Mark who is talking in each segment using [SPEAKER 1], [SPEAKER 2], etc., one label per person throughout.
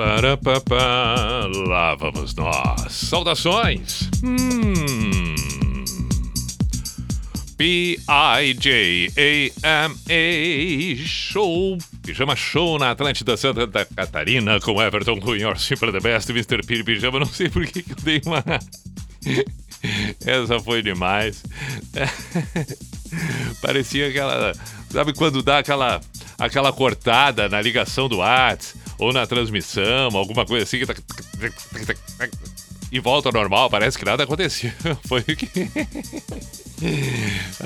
[SPEAKER 1] Para papá, lá vamos nós. Saudações. Hum. P-I-J-A-M-A Show. Pijama Show na Atlântida Santa Catarina com Everton Cunha, Your Simple the Best, Mr. P Pijama. Não sei por que, que eu dei uma. Essa foi demais. Parecia aquela. Sabe quando dá aquela, aquela cortada na ligação do WhatsApp? Ou na transmissão, alguma coisa assim que tá... e volta ao normal, parece que nada aconteceu. Foi o que.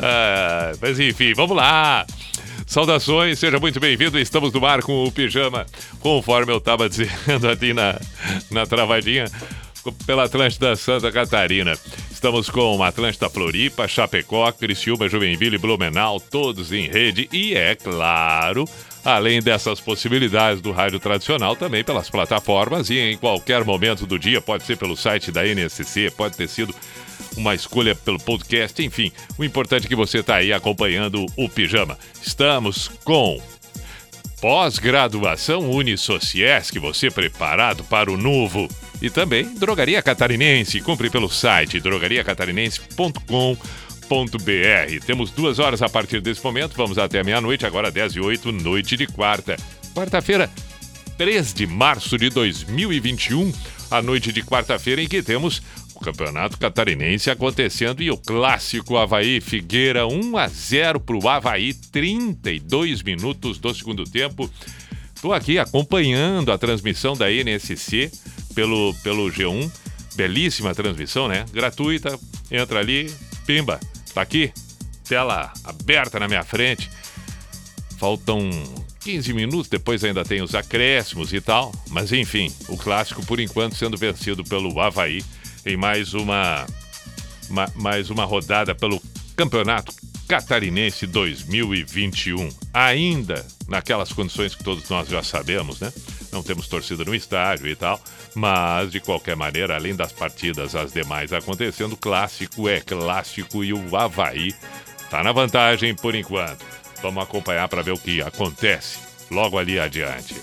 [SPEAKER 1] ah, mas enfim, vamos lá. Saudações, seja muito bem-vindo. Estamos no ar com o pijama, conforme eu estava dizendo aqui na, na travadinha, pela Atlântida Santa Catarina. Estamos com Atlântida Floripa, Chapecó, Criciúma, Joinville, Blumenau, todos em rede e, é claro, além dessas possibilidades do rádio tradicional, também pelas plataformas e em qualquer momento do dia, pode ser pelo site da NSC, pode ter sido uma escolha pelo podcast, enfim, o importante é que você está aí acompanhando o Pijama. Estamos com pós-graduação Unisociesc, você preparado para o novo. E também Drogaria Catarinense, compre pelo site drogariacatarinense.com.br. Temos duas horas a partir desse momento, vamos até meia-noite, agora 10 e 8, noite de quarta. Quarta-feira, 3 de março de 2021, a noite de quarta-feira em que temos o Campeonato Catarinense acontecendo e o clássico Havaí Figueira 1 a 0 para o Havaí, 32 minutos do segundo tempo. Estou aqui acompanhando a transmissão da NSC pelo, pelo G1. Belíssima transmissão, né? Gratuita. Entra ali, pimba, Tá aqui, tela aberta na minha frente. Faltam 15 minutos, depois ainda tem os acréscimos e tal. Mas enfim, o clássico por enquanto sendo vencido pelo Havaí em mais uma, uma mais uma rodada pelo Campeonato Catarinense 2021. Ainda naquelas condições que todos nós já sabemos, né? Não temos torcida no estádio e tal, mas de qualquer maneira, além das partidas, as demais acontecendo, clássico é clássico e o Havaí tá na vantagem por enquanto. Vamos acompanhar para ver o que acontece logo ali adiante.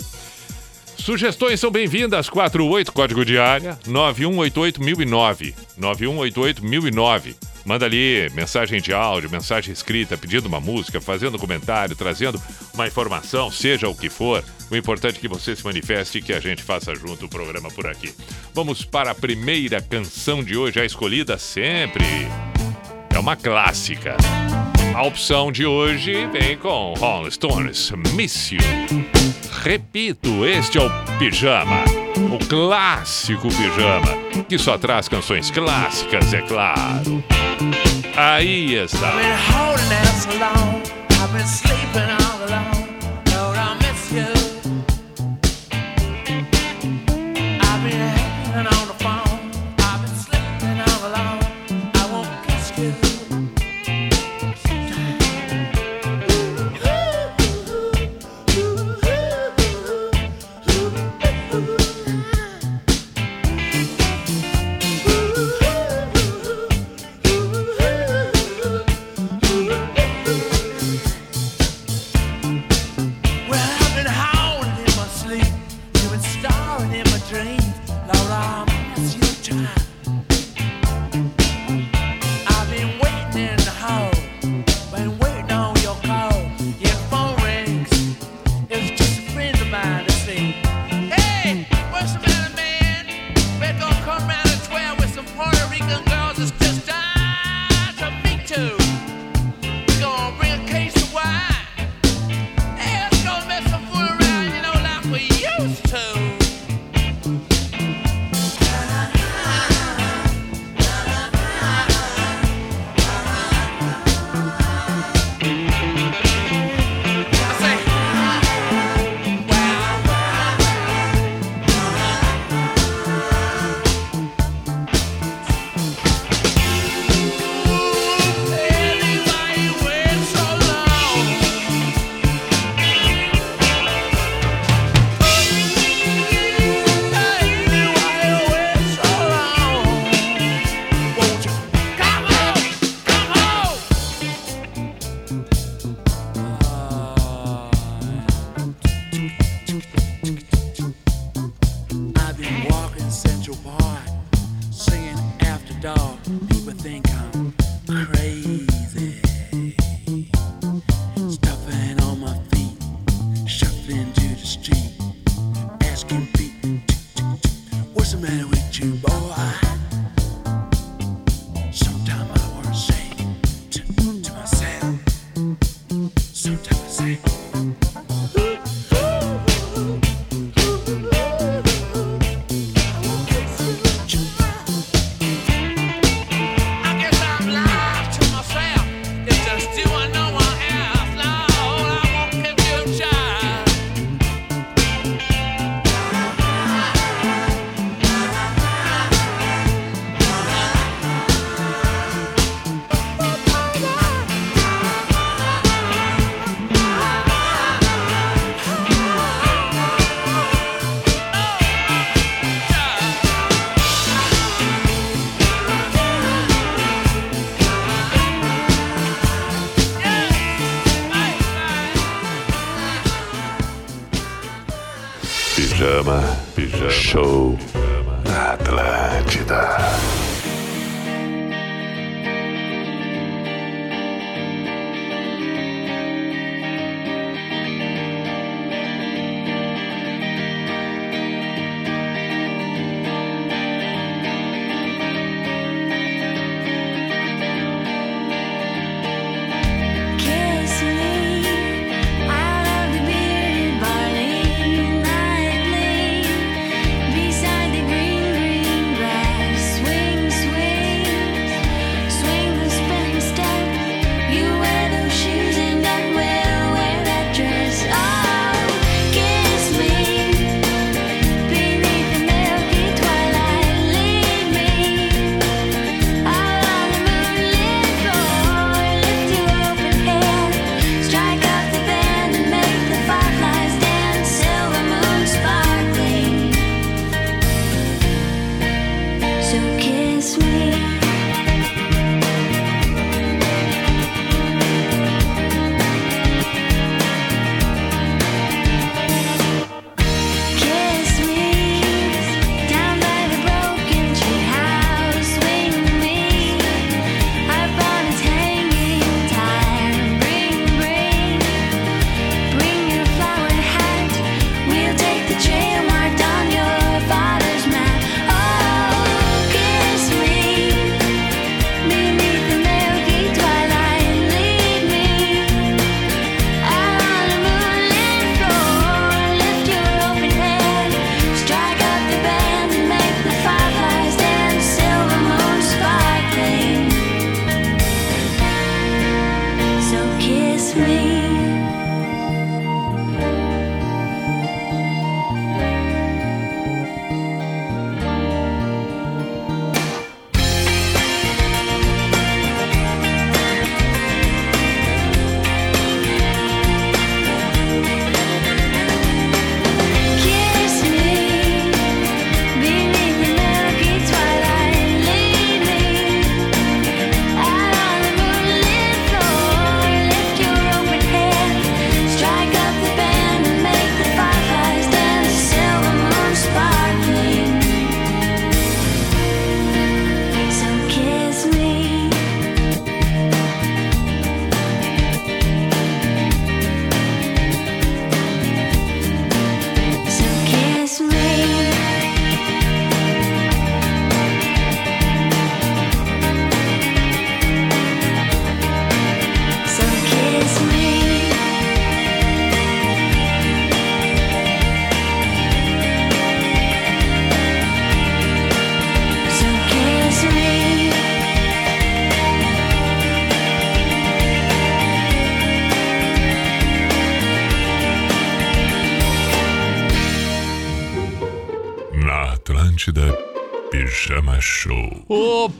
[SPEAKER 1] Sugestões são bem-vindas, 48 código de área 9188009. 9188009. Manda ali mensagem de áudio, mensagem escrita, pedindo uma música, fazendo comentário, trazendo uma informação, seja o que for. O importante é que você se manifeste e que a gente faça junto o programa por aqui. Vamos para a primeira canção de hoje, a escolhida sempre. É uma clássica. A opção de hoje vem com Rolling Stones, Miss You. Repito, este é o Pijama, o clássico Pijama, que só traz canções clássicas, é claro. Aí está.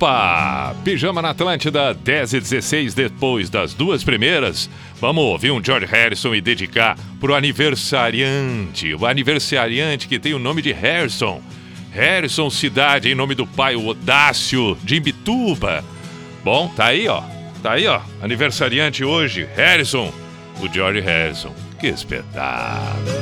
[SPEAKER 1] Opa! Pijama na Atlântida, 10 e 16 depois das duas primeiras. Vamos ouvir um George Harrison e dedicar pro aniversariante. O aniversariante que tem o nome de Harrison. Harrison Cidade, em nome do pai, Odácio, de Imbituba. Bom, tá aí, ó. Tá aí, ó. Aniversariante hoje, Harrison. O George Harrison. Que espetáculo.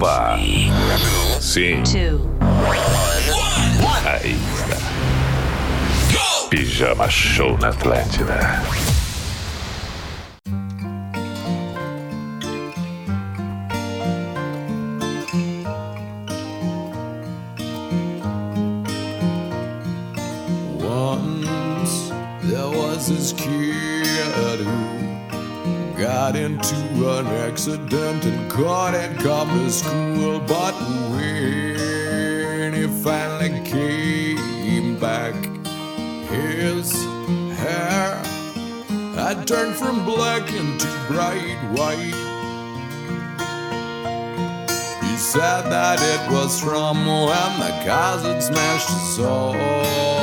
[SPEAKER 1] Opa! Sim. Aí está. Pijama Show na Atlântida.
[SPEAKER 2] Accident and couldn't come to school. But when he finally came back, his hair had turned from black into bright white. He said that it was from when the had smashed his soul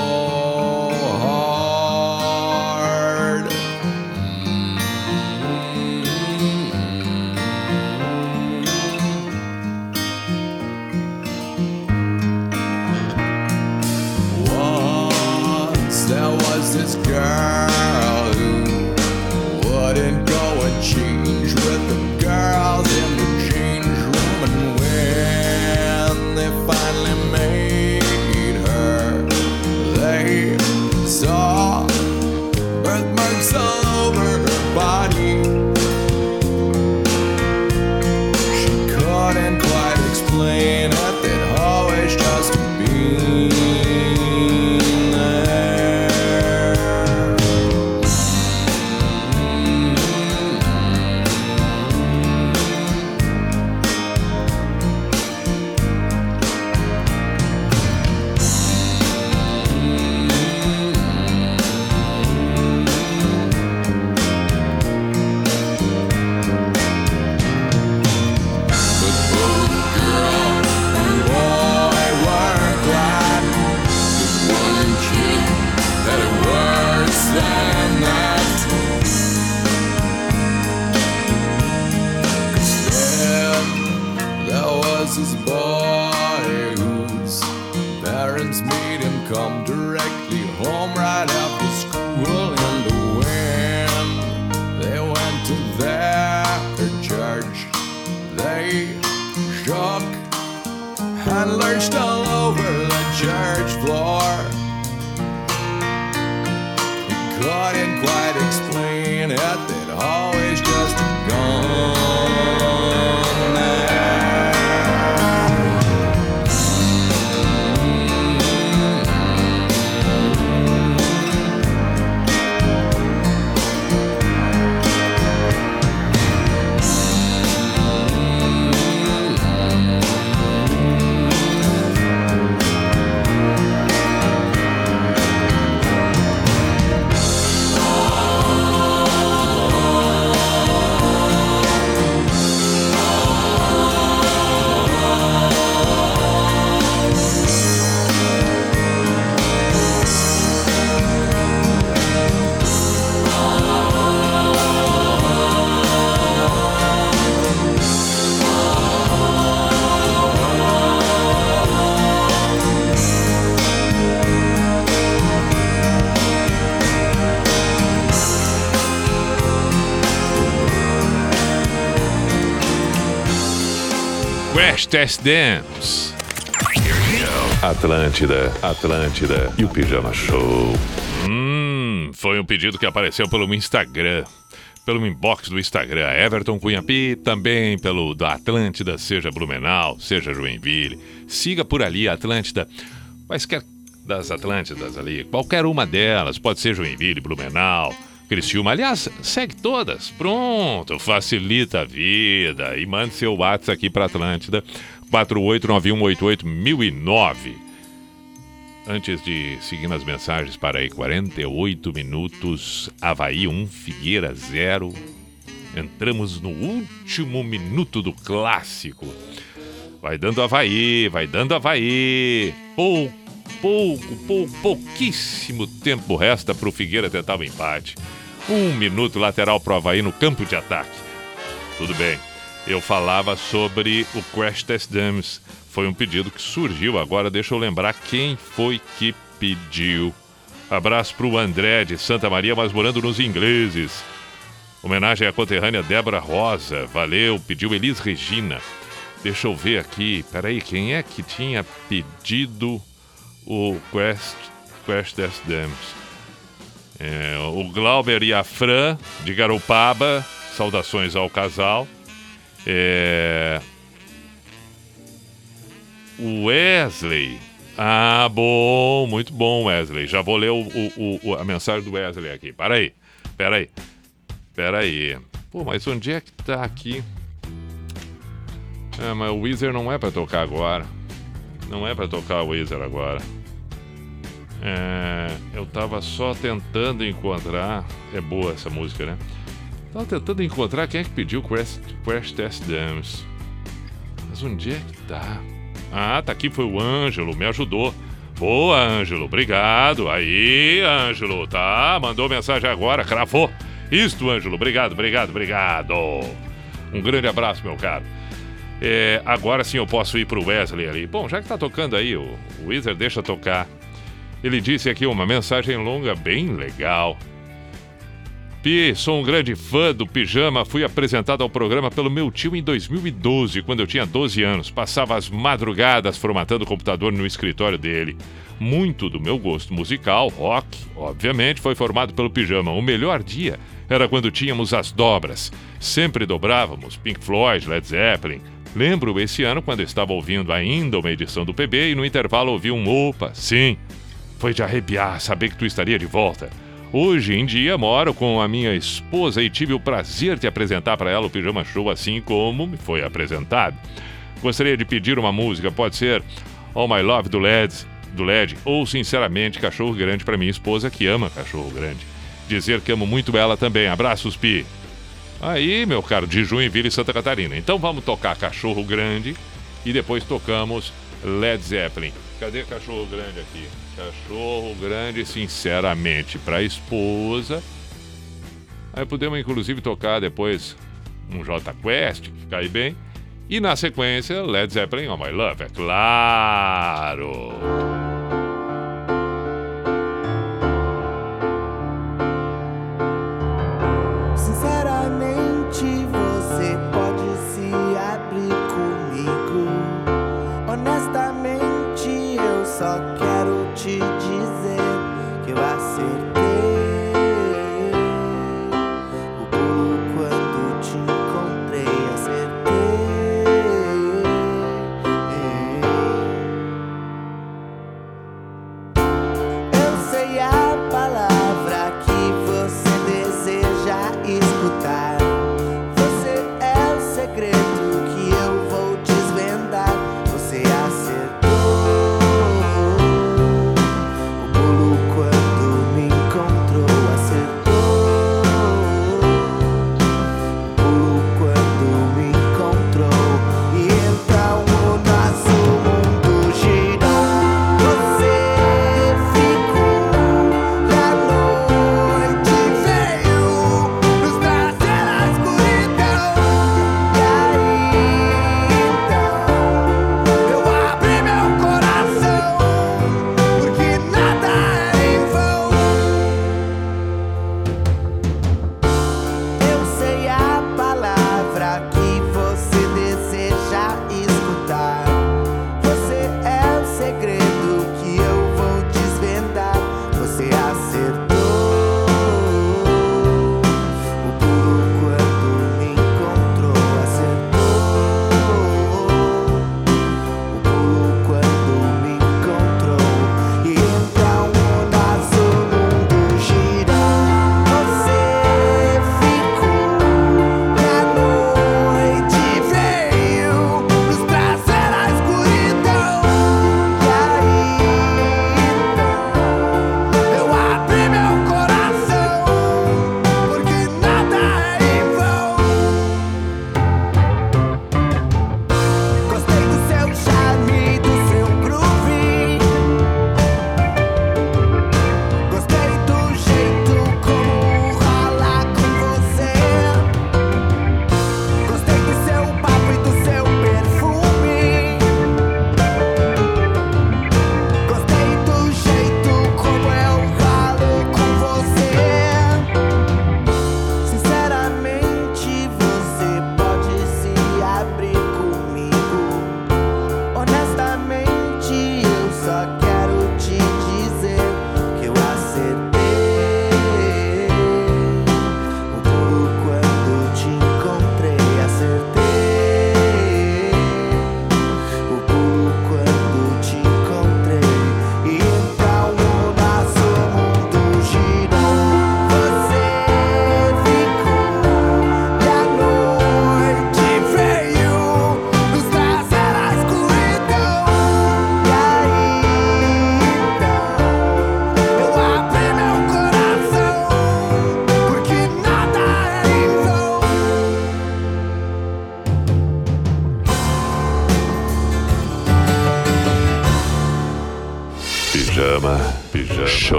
[SPEAKER 1] Test Dance. Atlântida, Atlântida e o Pijama Show. Hum, foi um pedido que apareceu pelo Instagram. Pelo inbox do Instagram, Everton Cunhapi, também pelo da Atlântida, seja Blumenau, seja Joinville. Siga por ali a Atlântida, quaisquer das Atlântidas ali, qualquer uma delas, pode ser Joinville, Blumenau, Criciúma. Aliás, segue todas. Pronto, facilita a vida. E mande seu WhatsApp aqui para Atlântida, 489188009. Antes de seguir nas mensagens para aí, 48 minutos, Havaí 1, Figueira 0. Entramos no último minuto do clássico. Vai dando Havaí, vai dando Havaí. Pouco, pouco, pouco pouquíssimo tempo resta para o Figueira tentar o empate. Um minuto lateral pro Havaí no campo de ataque. Tudo bem. Eu falava sobre o Crash Test Dummies. Foi um pedido que surgiu agora. Deixa eu lembrar quem foi que pediu. Abraço pro André de Santa Maria, mas morando nos ingleses. Homenagem à conterrânea Débora Rosa. Valeu, pediu Elis Regina. Deixa eu ver aqui. Peraí, quem é que tinha pedido o Quest, Quest Test Dams? É, o Glauber e a Fran, de Garopaba. Saudações ao casal. É... O Wesley. Ah, bom, muito bom, Wesley. Já vou ler o, o, o, a mensagem do Wesley aqui. Para aí, pera aí, pera aí. Pô, mas onde é que tá aqui? É, mas o Weezer não é para tocar agora. Não é para tocar o Weezer agora. É, eu tava só tentando encontrar. É boa essa música, né? Tava tentando encontrar quem é que pediu Crash, Crash Test Dams. Mas onde é que tá? Ah, tá aqui, foi o Ângelo, me ajudou. Boa, Ângelo, obrigado. Aí, Ângelo, tá? Mandou mensagem agora, cravou. Isto, Ângelo, obrigado, obrigado, obrigado. Um grande abraço, meu caro. É, agora sim eu posso ir pro Wesley ali. Bom, já que tá tocando aí, o, Wizard deixa tocar. Ele disse aqui uma mensagem longa bem legal. Pi, sou um grande fã do Pijama. Fui apresentado ao programa pelo meu tio em 2012, quando eu tinha 12 anos. Passava as madrugadas formatando o computador no escritório dele. Muito do meu gosto musical, rock, obviamente, foi formado pelo Pijama. O melhor dia era quando tínhamos as dobras. Sempre dobrávamos Pink Floyd, Led Zeppelin. Lembro esse ano quando estava ouvindo ainda uma edição do PB e no intervalo ouvi um opa, sim. Foi de arrepiar saber que tu estaria de volta. Hoje em dia moro com a minha esposa e tive o prazer de apresentar para ela o Pijama Show assim como me foi apresentado. Gostaria de pedir uma música, pode ser All My Love do LED, do LED ou sinceramente Cachorro Grande para minha esposa que ama Cachorro Grande. Dizer que amo muito ela também. Abraços, Pi. Aí, meu caro, de Joinville e Santa Catarina. Então vamos tocar Cachorro Grande e depois tocamos Led Zeppelin. Cadê Cachorro Grande aqui? Cachorro grande, sinceramente, para a esposa. Aí podemos inclusive tocar depois um J Quest, que cai bem. E na sequência, Led Zeppelin, Oh My Love, é claro!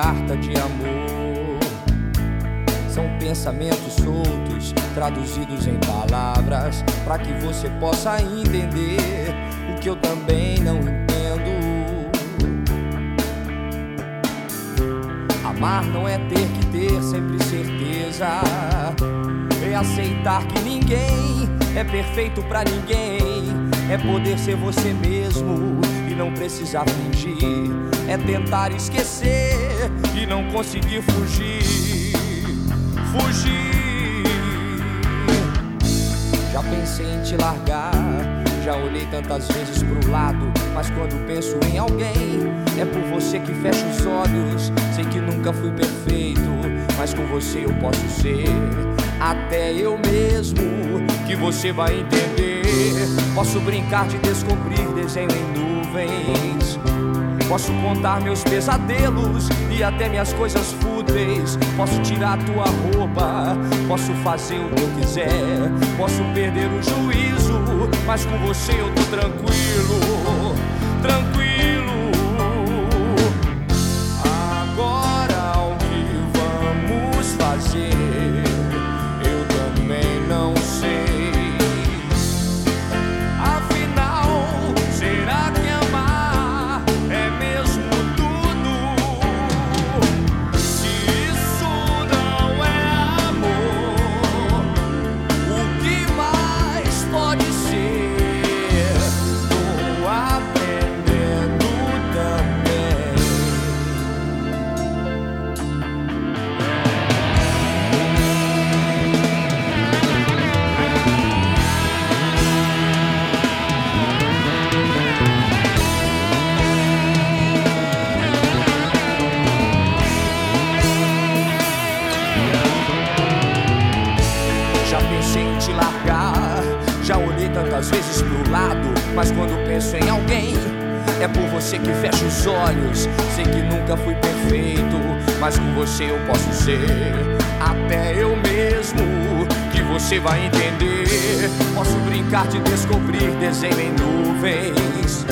[SPEAKER 3] Carta de amor. São pensamentos soltos, traduzidos em palavras, para que você possa entender o que eu também não entendo. Amar não é ter que ter sempre certeza. É aceitar que ninguém é perfeito pra ninguém. É poder ser você mesmo e não precisar fingir. É tentar esquecer e não conseguir fugir. Fugir. Já pensei em te largar. Já olhei tantas vezes pro lado, mas quando penso em alguém, é por você que fecho os olhos. Sei que nunca fui perfeito, mas com você eu posso ser até eu mesmo. Que você vai entender. Posso brincar de descobrir desenho em nuvens. Posso contar meus pesadelos e até minhas coisas fúteis. Posso tirar tua roupa, posso fazer o que eu quiser. Posso perder o juízo, mas com você eu tô tranquilo, tranquilo. Tantas vezes pro lado, mas quando penso em alguém, é por você que fecho os olhos. Sei que nunca fui perfeito, mas com você eu posso ser até eu mesmo. Que você vai entender. Posso brincar de descobrir desenho em nuvens.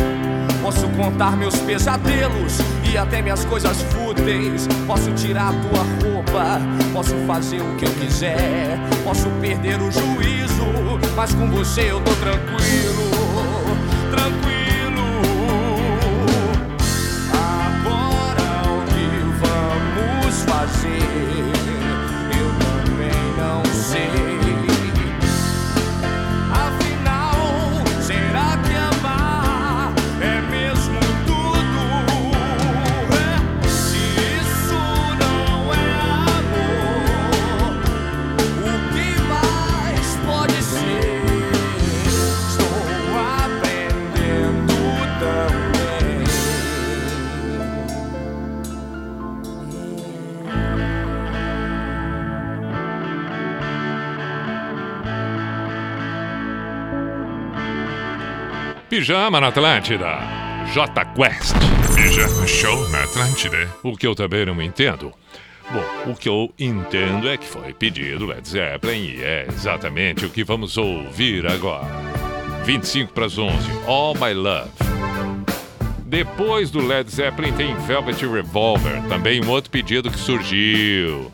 [SPEAKER 3] Posso contar meus pesadelos e até minhas coisas fúteis. Posso tirar tua roupa, posso fazer o que eu quiser. Posso perder o juízo, mas com você eu tô tranquilo, tranquilo.
[SPEAKER 1] Pijama na Atlântida. J Quest.
[SPEAKER 2] Pijama Show na Atlântida.
[SPEAKER 1] O que eu também não entendo. Bom, o que eu entendo é que foi pedido Led Zeppelin e é exatamente o que vamos ouvir agora. 25 para as 11, All My Love. Depois do Led Zeppelin tem Velvet Revolver, também um outro pedido que surgiu.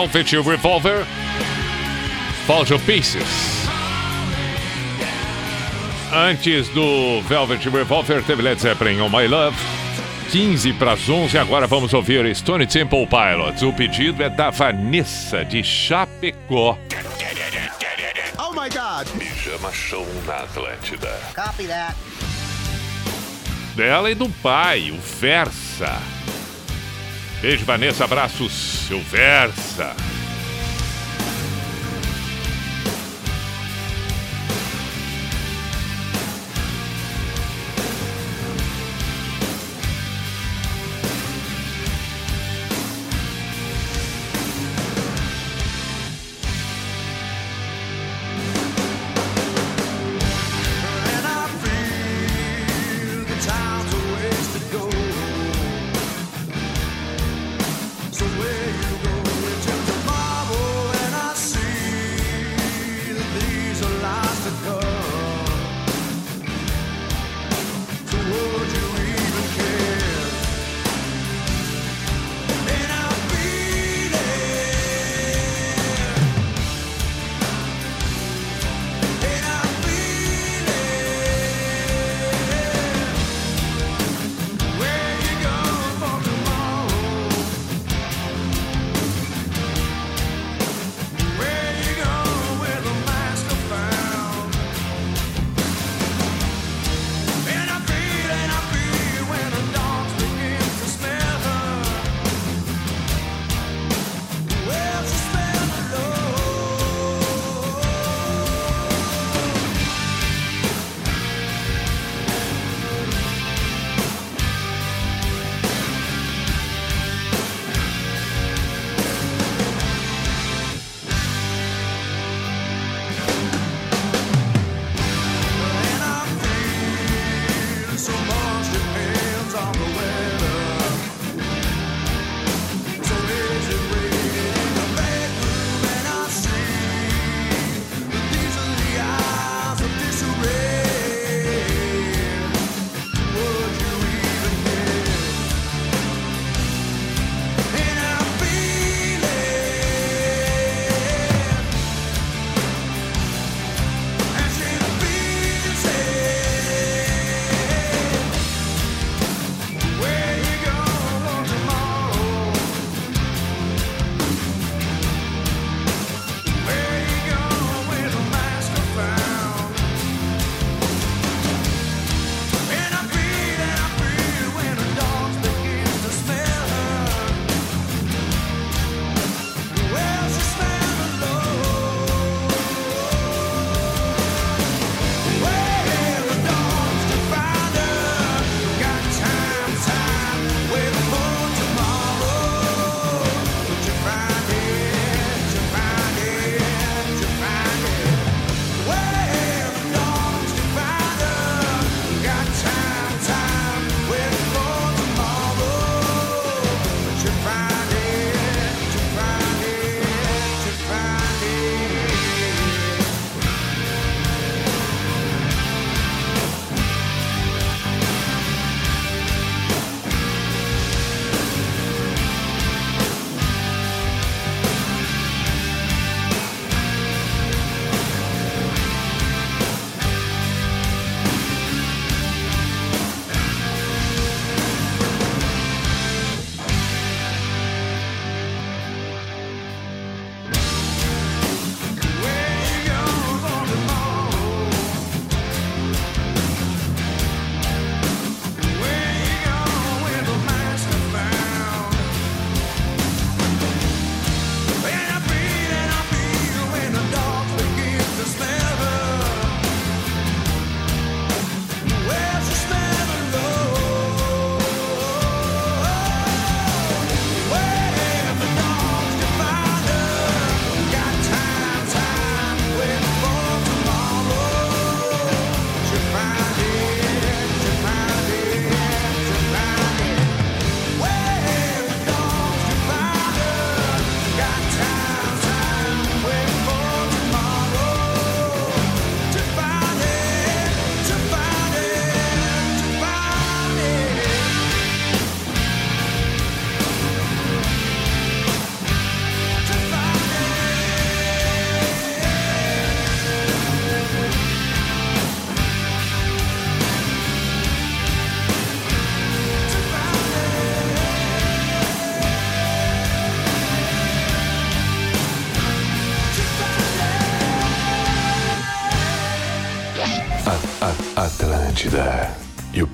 [SPEAKER 1] Velvet Revolver, Fall of Pieces. Antes do Velvet Revolver, teve Led Zeppelin, Oh My Love. 15 para as 11, agora vamos ouvir Stone Temple Pilots. O pedido é da Vanessa de Chapecó.
[SPEAKER 4] Oh my God!
[SPEAKER 2] Pijama Show na Atlântida.
[SPEAKER 4] Copy that.
[SPEAKER 1] Dela e do pai, o Versa. Beijo, Vanessa. Abraços,
[SPEAKER 2] Silversa.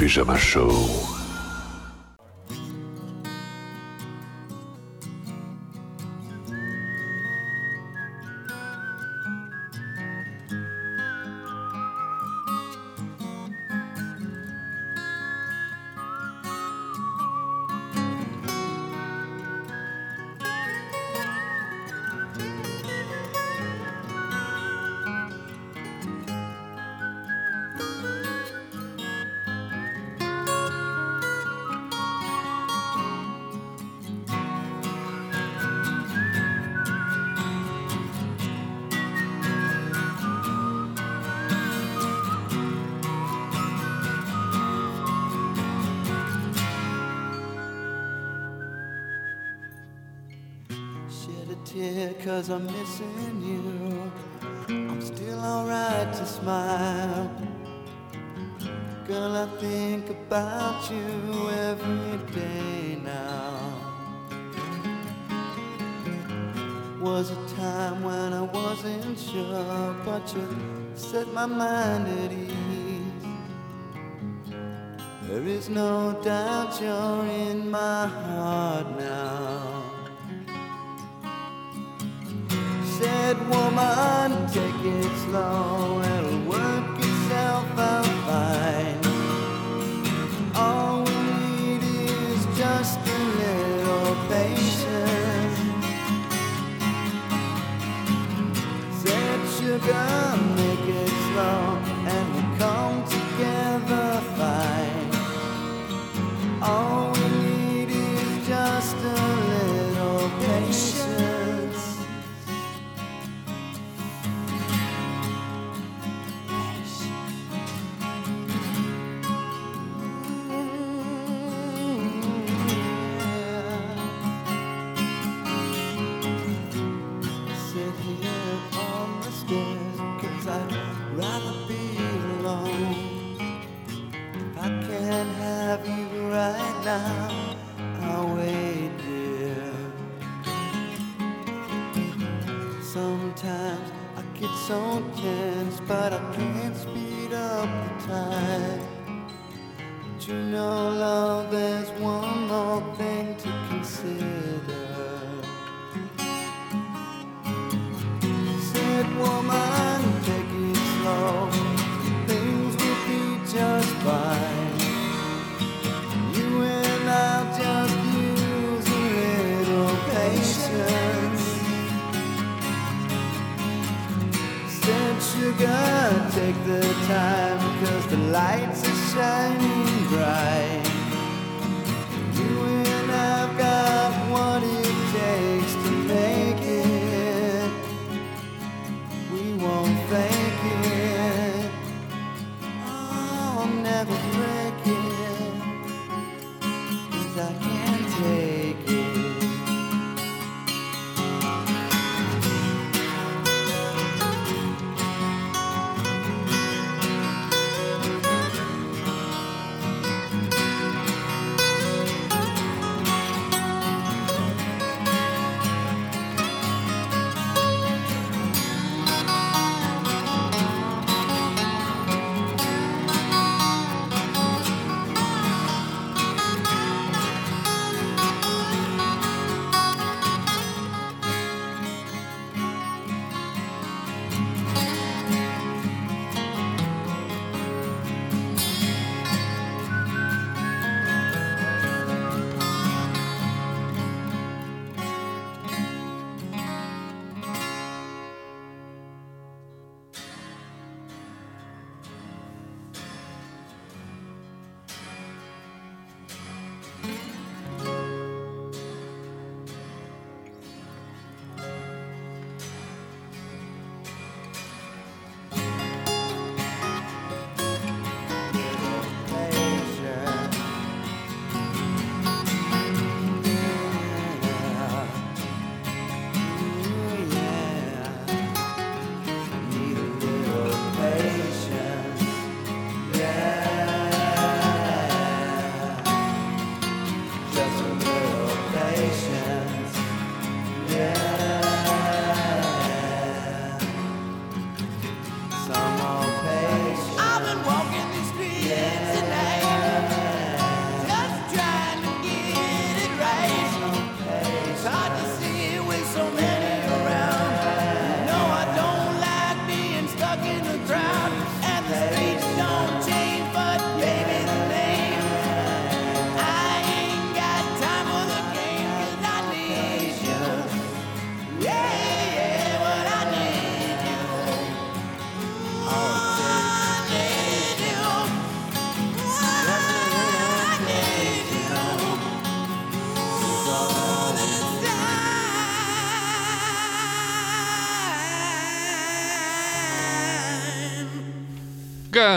[SPEAKER 2] Pyjama Show.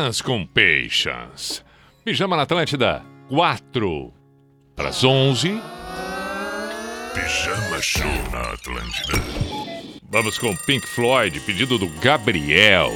[SPEAKER 1] Pijamas com Peixas. Pijama na Atlântida, 4 para as 11.
[SPEAKER 5] Pijama Show na Atlântida.
[SPEAKER 6] Vamos com Pink Floyd, pedido do Gabriel.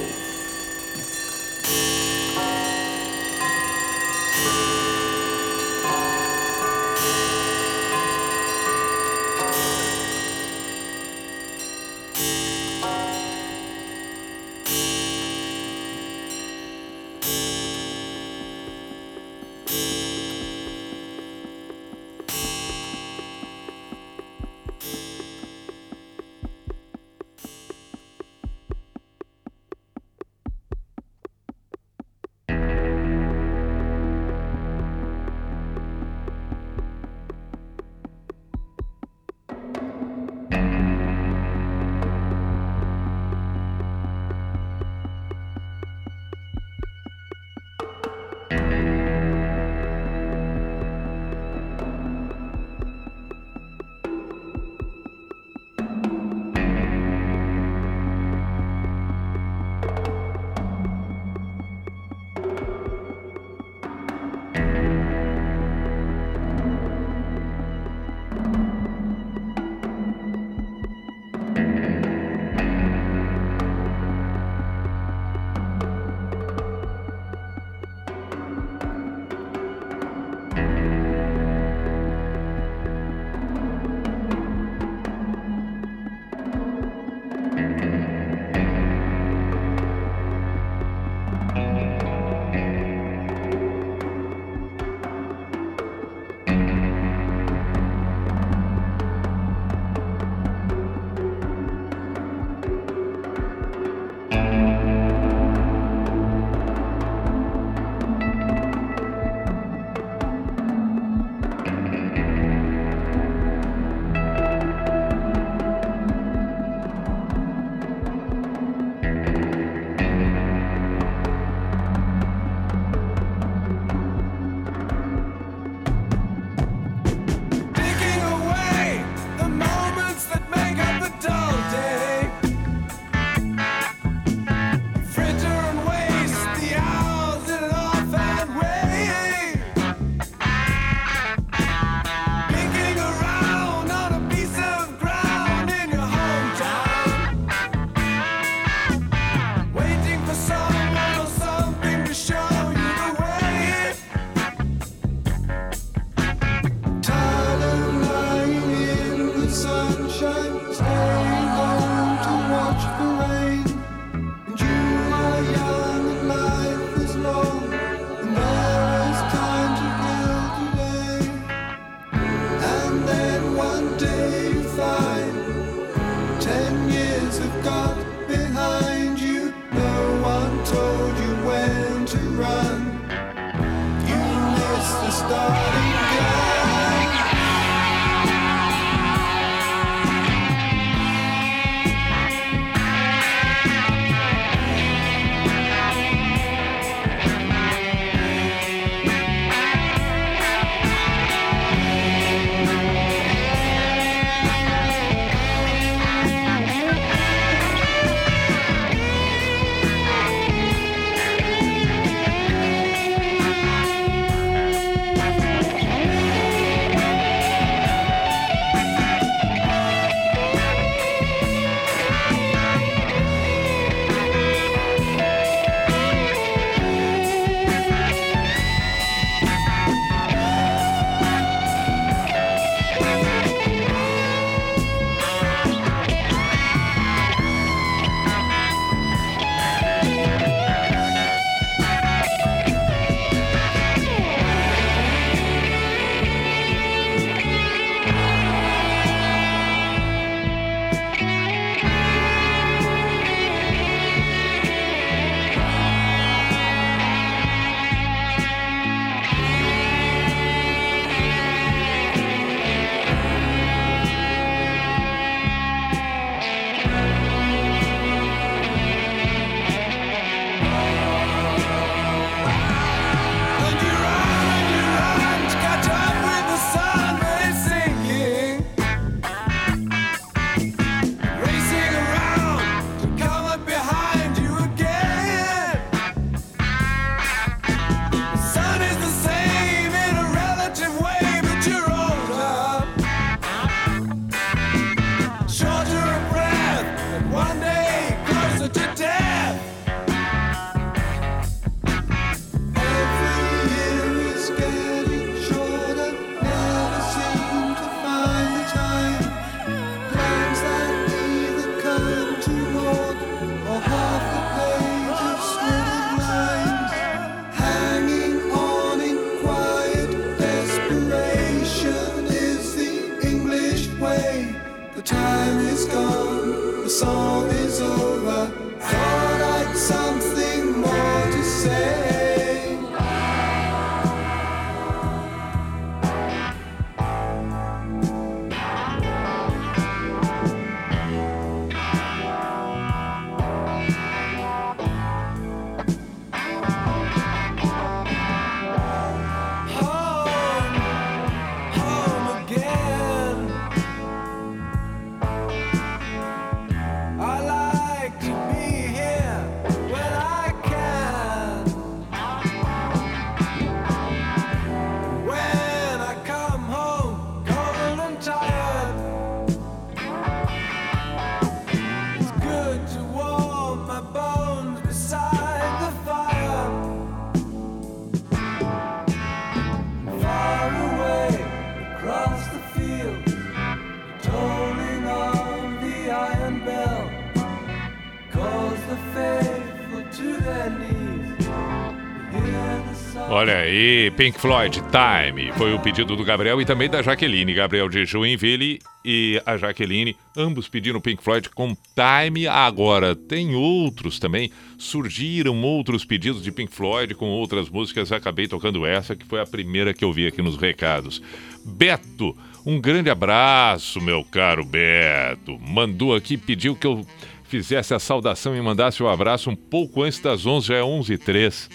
[SPEAKER 1] Aí, Pink Floyd, Time. Foi o pedido do Gabriel e também da Jaqueline. Gabriel de Joinville e a Jaqueline, ambos pediram Pink Floyd com Time. Agora, tem outros também. Surgiram outros pedidos de Pink Floyd com outras músicas. Acabei tocando essa, que foi a primeira que eu vi aqui nos recados. Beto, um grande abraço, meu caro Beto. Mandou aqui, pediu que eu fizesse a saudação e mandasse o abraço um pouco antes das 11, já é 11 h 03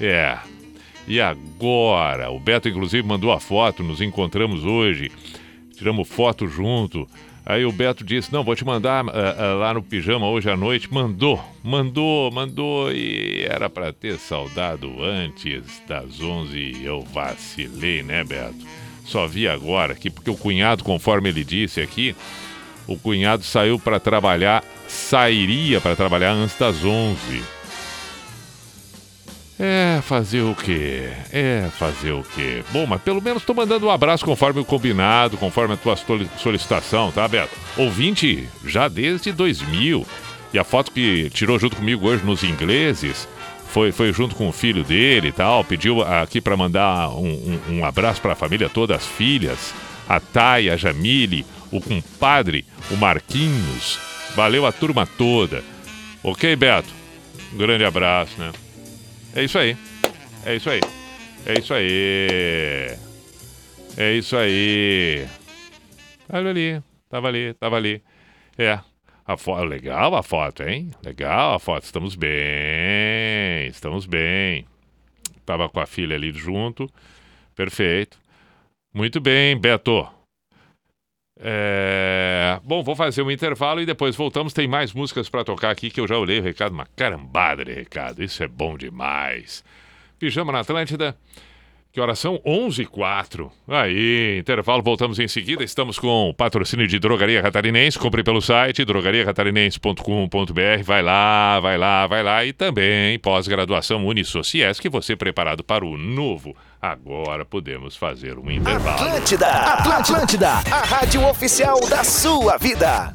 [SPEAKER 1] É, e agora? O Beto, inclusive, mandou a foto, nos encontramos hoje, tiramos foto junto. Aí o Beto disse: Não, vou te mandar ah, ah, lá no pijama hoje à noite. Mandou, mandou, mandou. E era para ter saudado antes das 11 e eu vacilei, né, Beto? Só vi agora aqui, porque o cunhado, conforme ele disse aqui, o cunhado saiu para trabalhar, sairia para trabalhar antes das 11. É fazer o quê? É fazer o quê? Bom, mas pelo menos tô mandando um abraço conforme o combinado, conforme a tua soli- solicitação, tá, Beto? Ouvinte já desde 2000. E a foto que tirou junto comigo hoje nos ingleses foi, foi junto com o filho dele e tal. Pediu aqui para mandar um, um, um abraço para a família toda, as filhas, a Thay, a Jamile, o compadre, o Marquinhos. Valeu a turma toda. Ok, Beto? Um grande abraço, né? É isso aí. É isso aí. É isso aí. É isso aí. Tava ali, tava ali, tava ali. É. A foto, legal a foto, hein? Legal a foto. Estamos bem. Estamos bem. Tava com a filha ali junto. Perfeito. Muito bem, Beto. É... Bom, vou fazer um intervalo e depois voltamos. Tem mais músicas para tocar aqui que eu já olhei o recado, uma carambada de recado. Isso é bom demais. Pijama na Atlântida. Que horas são? 11 e 04. Aí, intervalo, voltamos em seguida. Estamos com o patrocínio de Drogaria Catarinense. Compre pelo site drogariacatarinense.com.br. Vai lá, vai lá, vai lá. E também pós-graduação Unisociesc, você preparado para o novo. Agora podemos fazer um intervalo.
[SPEAKER 7] Atlântida, Atlântida, a rádio oficial da sua vida.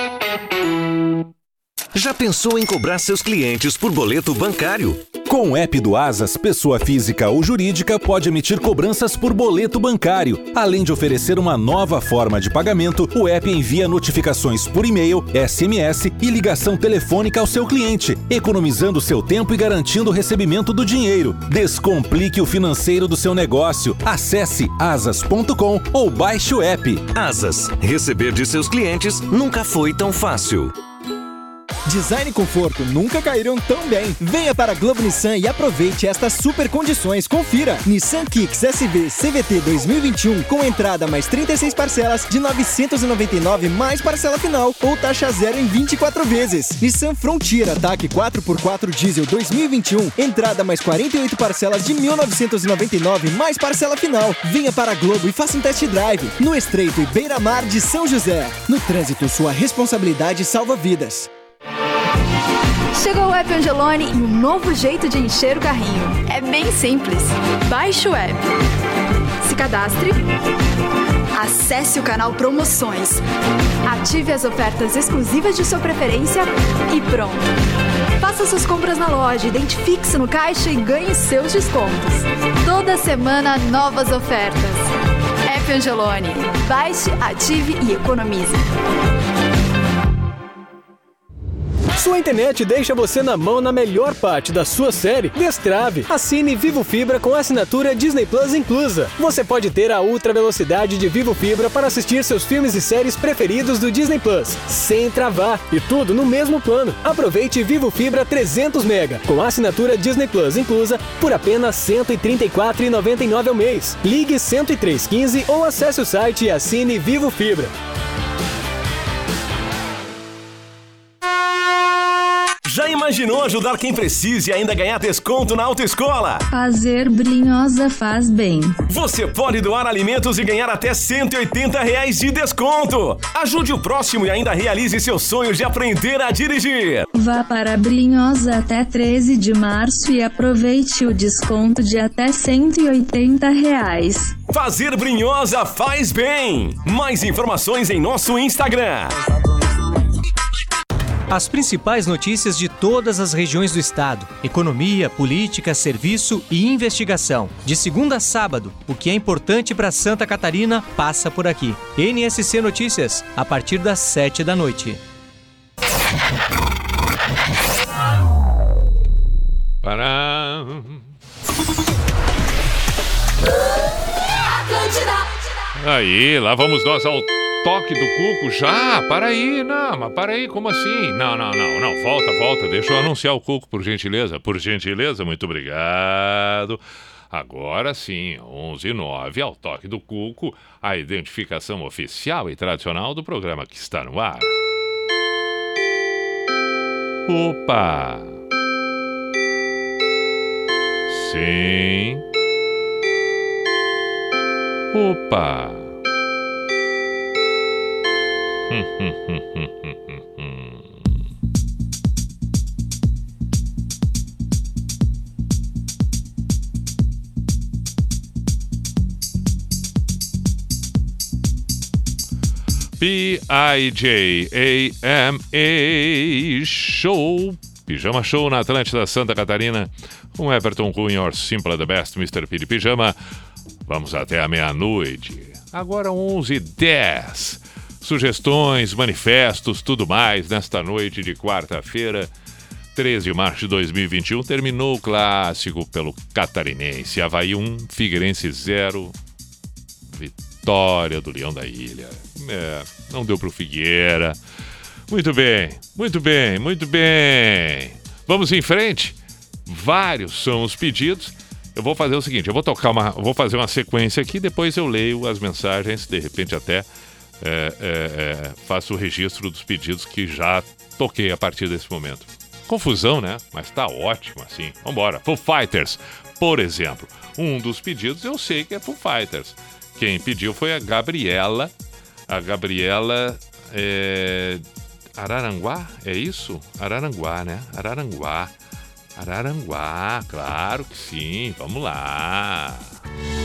[SPEAKER 7] Já pensou em cobrar seus clientes por boleto bancário?
[SPEAKER 8] Com o app do Asas, pessoa física ou jurídica pode emitir cobranças por boleto bancário. Além de oferecer uma nova forma de pagamento, o app envia notificações por e-mail, SMS e ligação telefônica ao seu cliente, economizando seu tempo e garantindo o recebimento do dinheiro. Descomplique o financeiro do seu negócio. Acesse asas.com ou baixe o app.
[SPEAKER 7] Asas, receber de seus clientes nunca foi tão fácil.
[SPEAKER 9] Design e conforto nunca caíram tão bem. Venha para a Globo Nissan e aproveite estas super condições. Confira. Nissan Kicks SV CVT 2021 com entrada mais 36 parcelas de 999 mais parcela final ou taxa zero em 24 vezes. Nissan Frontier Ataque 4x4 Diesel 2021, entrada mais 48 parcelas de 1999 mais parcela final. Venha para a Globo e faça um test drive no Estreito e Beira-Mar de São José. No trânsito, sua responsabilidade salva vidas.
[SPEAKER 10] Chegou o app Angelone e um novo jeito de encher o carrinho. É bem simples. Baixe o app. Se cadastre. Acesse o canal Promoções. Ative as ofertas exclusivas de sua preferência e pronto. Faça suas compras na loja, identifique-se no caixa e ganhe seus descontos. Toda semana, novas ofertas. App Angelone. Baixe, ative e economize.
[SPEAKER 11] Sua internet deixa você na mão na melhor parte da sua série? Destrave. Assine Vivo Fibra com assinatura Disney Plus inclusa. Você pode ter a ultra velocidade de Vivo Fibra para assistir seus filmes e séries preferidos do Disney Plus, sem travar, e tudo no mesmo plano. Aproveite Vivo Fibra 300 mega com assinatura Disney Plus inclusa por apenas R$ 134,99 ao mês. Ligue 10315 ou acesse o site e assine Vivo Fibra.
[SPEAKER 12] Imaginou ajudar quem precisa e ainda ganhar desconto na autoescola?
[SPEAKER 13] Fazer brinhosa faz bem.
[SPEAKER 12] Você pode doar alimentos e ganhar até 180 reais de desconto. Ajude o próximo e ainda realize seu sonho de aprender a dirigir.
[SPEAKER 13] Vá para Brinhosa até 13 de março e aproveite o desconto de até 180 reais.
[SPEAKER 12] Fazer brinhosa faz bem. Mais informações em nosso Instagram.
[SPEAKER 14] As principais notícias de todas as regiões do estado: economia, política, serviço e investigação. De segunda a sábado, o que é importante para Santa Catarina passa por aqui. NSC Notícias, a partir das 7 da noite.
[SPEAKER 1] Para. Aí, lá vamos nós ao toque do cuco já. Para aí, não, mas para aí, como assim? Não, não, não, não, volta, volta. Deixa eu anunciar o cuco, por gentileza. Por gentileza, muito obrigado. Agora sim, 11 e 9, ao toque do cuco, a identificação oficial e tradicional do programa que está no ar. Opa! Sim. Opa! P-I-J-A-M-A Show Pijama Show na Atlântida Santa Catarina com Everton Cunha, or Simple the Best, Mr. P de Pijama. Vamos até a meia-noite. Agora 11h10. Sugestões, manifestos, tudo mais nesta noite de quarta-feira, 13 de março de 2021. Terminou o clássico pelo Catarinense. Havaí 1, Figueirense 0. Vitória do Leão da Ilha. É, não deu pro Figueira. Muito bem, muito bem, muito bem. Vamos em frente. Vários são os pedidos. Eu vou fazer o seguinte, eu vou tocar uma, vou fazer uma sequência aqui, depois eu leio as mensagens, de repente até é, é, é, faço o registro dos pedidos que já toquei a partir desse momento. Confusão, né? Mas tá ótimo assim. Vambora. Foo Fighters, por exemplo. Um dos pedidos eu sei que é Foo Fighters. Quem pediu foi a Gabriela. A Gabriela é... Araranguá, é isso? Araranguá, né? Araranguá. Araranguá, claro que sim. Vamos lá.
[SPEAKER 6] You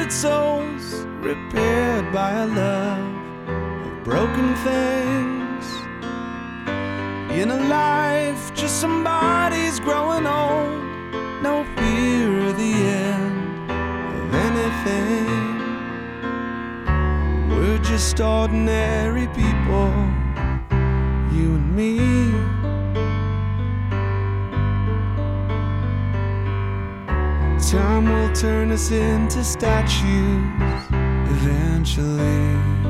[SPEAKER 6] tortured souls, repaired by a love of broken things. In a life, just somebody's growing old, no fear of the end of anything. We're just ordinary people, turn us into statues eventually.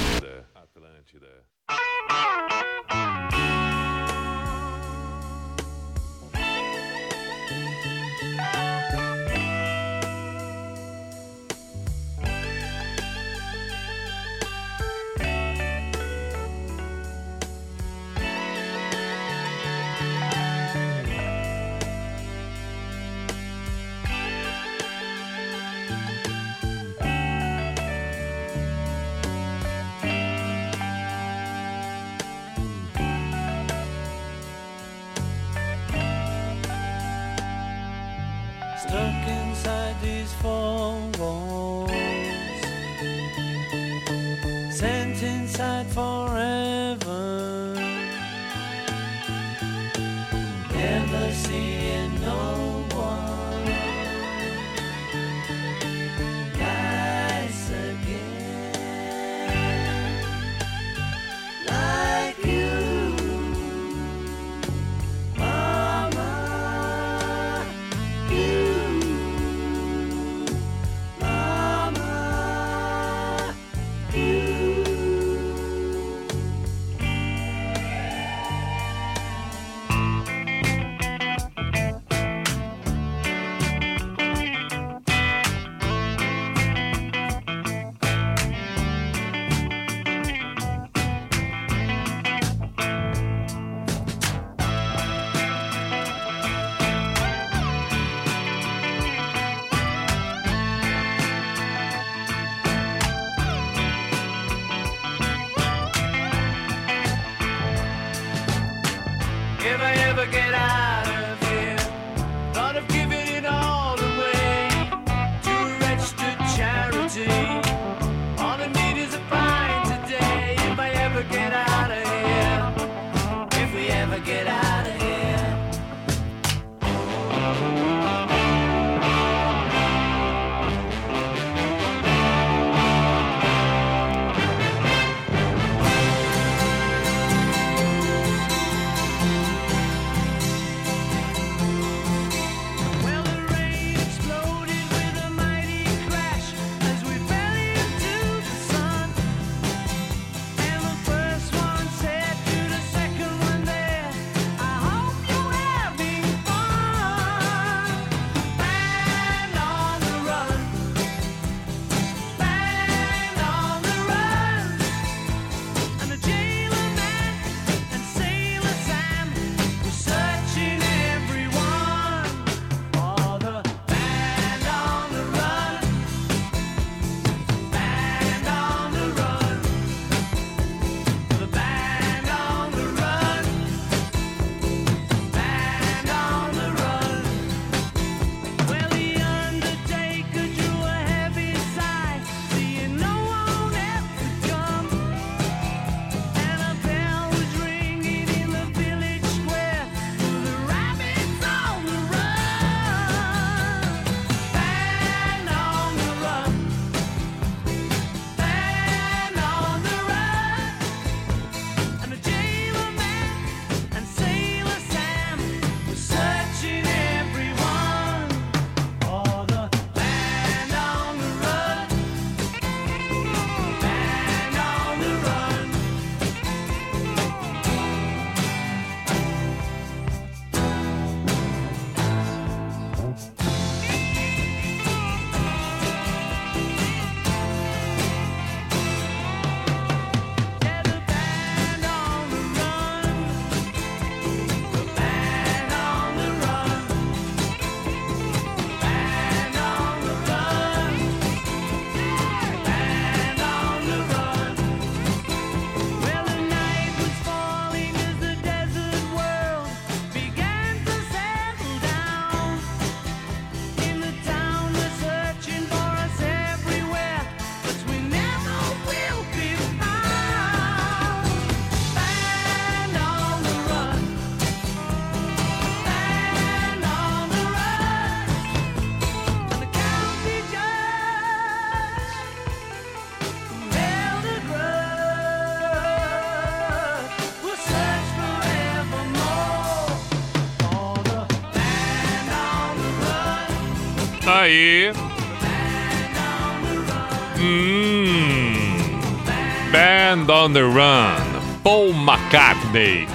[SPEAKER 15] Band on the Run,
[SPEAKER 1] Paul McCartney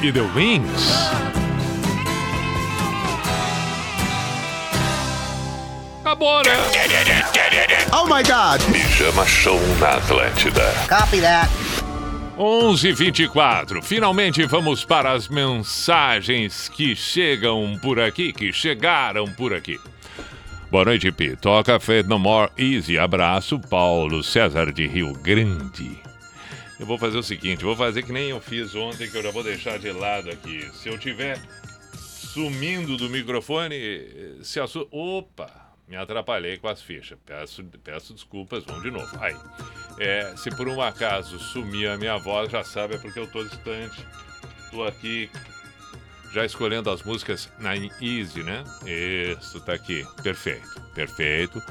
[SPEAKER 1] e The Wings. Acabou, né?
[SPEAKER 4] Oh my god!
[SPEAKER 2] Pijama Show na Atlântida.
[SPEAKER 4] Copy that.
[SPEAKER 1] 11:24. Finalmente vamos para as mensagens que chegam por aqui, que chegaram por aqui. Boa noite, Pi. Toca Fed No More Easy. Abraço, Paulo César de Rio Grande. Eu vou fazer o seguinte, vou fazer que nem eu fiz ontem, que eu já vou deixar de lado aqui. Se eu tiver sumindo do microfone, se assu... Opa, me atrapalhei com as fichas. Peço, peço desculpas, vamos de novo. Aí, é, se por um acaso sumir a minha voz, já sabe, é porque eu tô distante. Tô aqui já escolhendo as músicas na Easy, né? Isso, tá aqui. Perfeito, perfeito.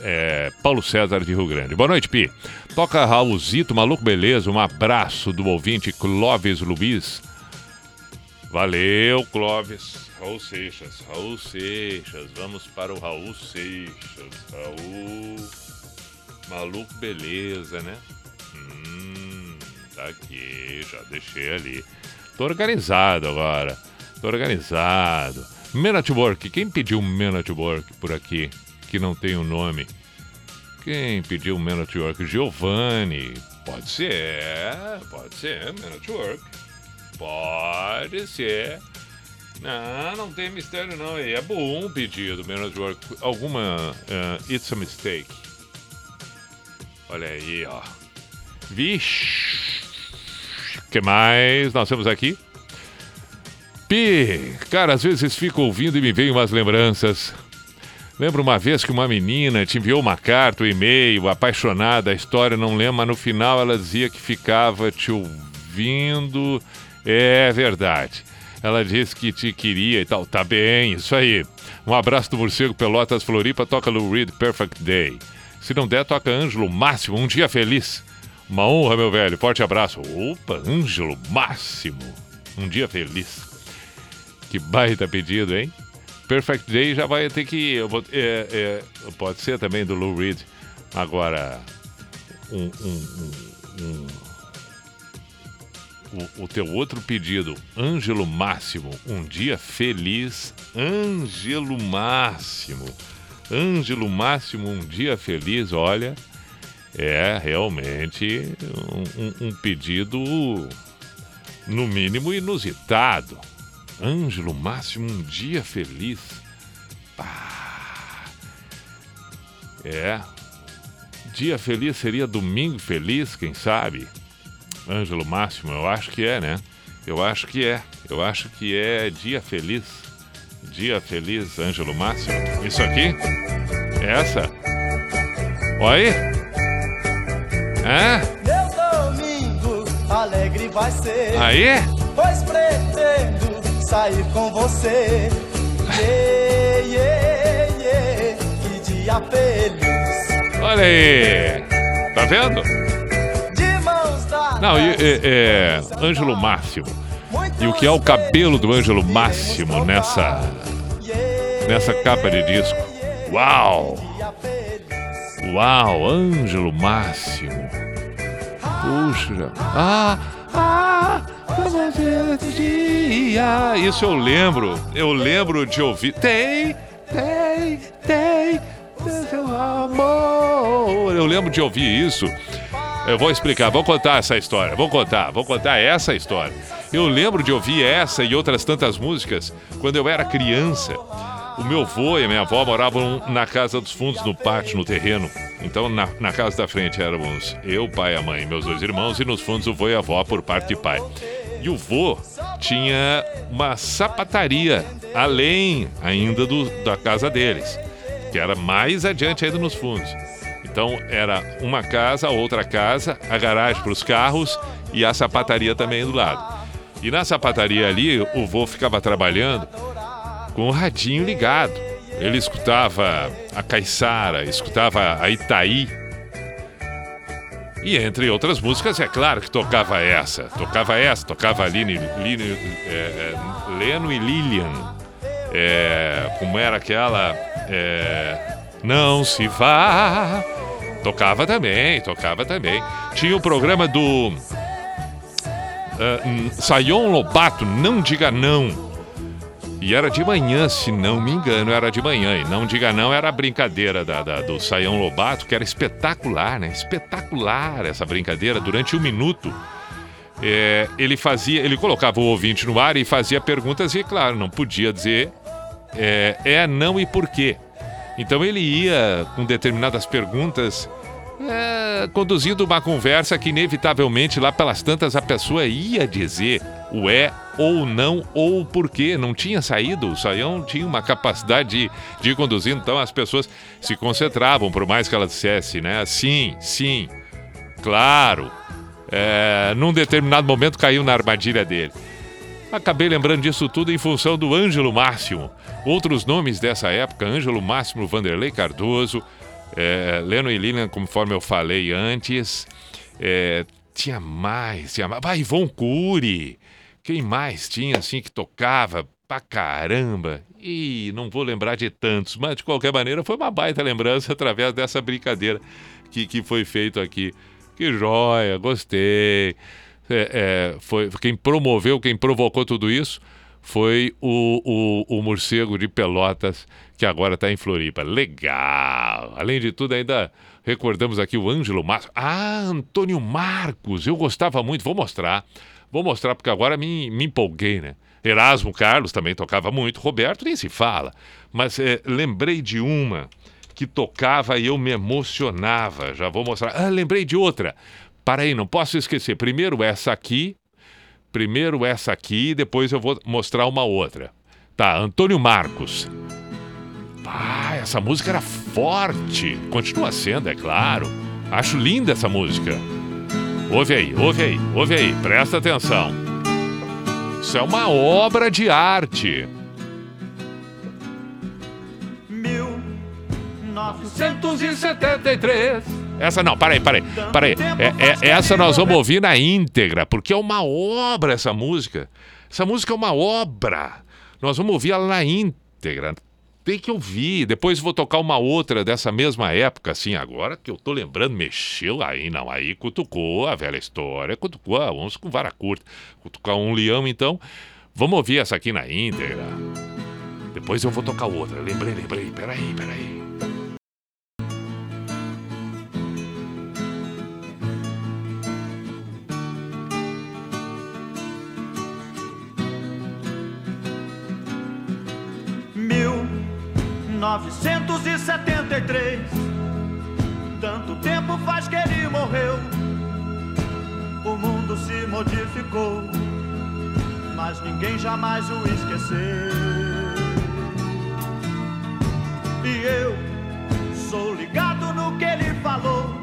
[SPEAKER 1] É, Paulo César de Rio Grande. Boa noite, Pi. Toca Raulzito, maluco beleza. Um abraço do ouvinte Clóvis Luiz. Valeu, Clóvis. Raul Seixas, Raul Seixas. Vamos para o Raul Seixas. Raul. Maluco beleza, né? Hum, tá aqui, já deixei ali. Tô organizado agora. Tô organizado. At Work. Quem pediu at Work por aqui? Que não tem o um nome. Quem pediu Man at Work? Giovanni. Pode ser. Pode ser. Man at Work. Pode ser. Não, não tem mistério não. É bom o pedido, Man at Work. Alguma... Uh, it's a mistake. Olha aí, ó. Vixe. que mais nós temos aqui? Pi, cara, às vezes fico ouvindo e me vem umas lembranças. Lembro uma vez que uma menina te enviou uma carta, um e-mail, apaixonada, a história não lembro, mas no final ela dizia que ficava te ouvindo. É verdade. Ela disse que te queria e tal. Tá bem, isso aí. Um abraço do Morcego Pelotas Floripa, toca Lou Reed Perfect Day. Se não der, toca Ângelo Máximo, um dia feliz. Uma honra, meu velho. Forte abraço. Opa, Ângelo Máximo. Um dia feliz. Que baita pedido, hein? Perfect Day já vai ter que. Vou, é, é, pode ser também do Lou Reed. Agora, um, um, um, o, o, teu outro pedido, Ângelo Máximo. Um dia feliz. Ângelo Máximo. Ângelo Máximo, um dia feliz. Olha, é realmente um pedido, no mínimo, inusitado. Ângelo Máximo, um dia feliz. Ah, é. Dia feliz seria domingo feliz, quem sabe? Ângelo Máximo, eu acho que é, né? Eu acho que é. Eu acho que é dia feliz. Dia feliz, Ângelo Máximo. Isso aqui? Essa? Olha aí. É?
[SPEAKER 16] Meu domingo alegre vai ser.
[SPEAKER 1] Aí?
[SPEAKER 16] Pois pretendo sair com você. Yeah, yeah, yeah, que dia feliz.
[SPEAKER 1] Olha aí. Tá vendo? Não, é, é Ângelo Máximo. E o que é o cabelo do Ângelo Máximo nessa nessa capa de disco? Uau! Uau, Ângelo Máximo. Puxa. Ah, ah, dia. Isso eu lembro. Eu lembro de ouvir. Tem, tem, tem. Seu amor. Eu lembro de ouvir isso. Eu vou explicar, vou contar essa história. Vou contar, vou contar essa história. Eu lembro de ouvir essa e outras tantas músicas quando eu era criança. O meu avô e a minha avó moravam na casa dos fundos, no pátio, no terreno. Então, na, na casa da frente éramos eu, pai, a mãe, meus dois irmãos, e nos fundos o vô e a avó por parte de pai. E o vô tinha uma sapataria além ainda do, da casa deles, que era mais adiante ainda nos fundos. Então era uma casa, outra casa, a garagem para os carros e a sapataria também do lado. E na sapataria ali, o vô ficava trabalhando com o radinho ligado. Ele escutava a Caiçara, escutava a Itaí. E entre outras músicas, é claro que tocava essa. Tocava essa, tocava Aline, Line, é, é, Leno e Lilian. É, como era aquela? É, não se vá tocava também, tocava também. Tinha o programa do. Uh, hum, Sayon Lobato, Não Diga Não. E era de manhã, se não me engano, era de manhã. E não diga não, era a brincadeira da, da- do Saião Lobato, que era espetacular, né? Espetacular essa brincadeira. Durante um minuto, é, ele fazia, ele colocava o ouvinte no ar e fazia perguntas, e claro, não podia dizer é, é, não e por quê. Então ele ia com determinadas perguntas. é, conduzindo uma conversa que inevitavelmente lá pelas tantas a pessoa ia dizer o é ou não ou porquê. Não tinha saído. O Saião tinha uma capacidade de, de ir conduzindo, então as pessoas se concentravam, por mais que ela dissesse, né? Sim, sim, claro. É, num determinado momento caiu na armadilha dele. Acabei lembrando disso tudo em função do Ângelo Máximo. Outros nomes dessa época, Ângelo Máximo, Vanderlei Cardoso, é, Leno e Lilian, conforme eu falei antes. É, tinha mais, tinha mais. Ah, Ivon Cury. Quem mais tinha assim que tocava pra caramba? E não vou lembrar de tantos, mas de qualquer maneira foi uma baita lembrança através dessa brincadeira que, que foi feito aqui. Que joia, gostei. É, é, foi quem promoveu, quem provocou tudo isso foi o, o, o morcego de Pelotas, que agora está em Floripa. Legal! Além de tudo, ainda recordamos aqui o Ângelo Márcio. Ah, Antônio Marcos! Eu gostava muito, vou mostrar. Vou mostrar porque agora me, me empolguei, né? Erasmo Carlos também tocava muito, Roberto nem se fala. Mas é, lembrei de uma que tocava e eu me emocionava. Já vou mostrar. Ah, lembrei de outra. Para aí, não posso esquecer. Primeiro essa aqui, primeiro essa aqui, depois eu vou mostrar uma outra. Tá, Antônio Marcos. Ah, essa música era forte. Continua sendo, é claro. Acho linda essa música. Ouve aí, ouve aí, ouve aí, presta atenção. Isso é uma obra de arte.
[SPEAKER 17] 1973.
[SPEAKER 1] Essa não, peraí, peraí, peraí. É, é- essa nós vamos ouvir na íntegra, porque é uma obra essa música. Essa música é uma obra. Nós vamos ouvir ela na íntegra. Tem que ouvir. Depois vou tocar uma outra dessa mesma época, assim, agora que eu tô lembrando, mexeu aí, não. Aí cutucou a velha história, cutucou a uns com vara curta. Cutucar um leão, então. Vamos ouvir essa aqui na íntegra. Depois eu vou tocar outra. Lembrei, lembrei. Peraí, peraí.
[SPEAKER 16] 1973. Tanto tempo faz que ele morreu. O mundo se modificou, mas ninguém jamais o esqueceu. E eu sou ligado no que ele falou,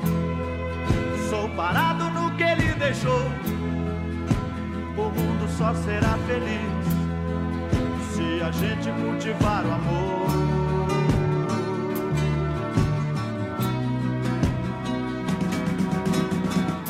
[SPEAKER 16] sou parado no que ele deixou. O mundo só será feliz se a gente cultivar o amor.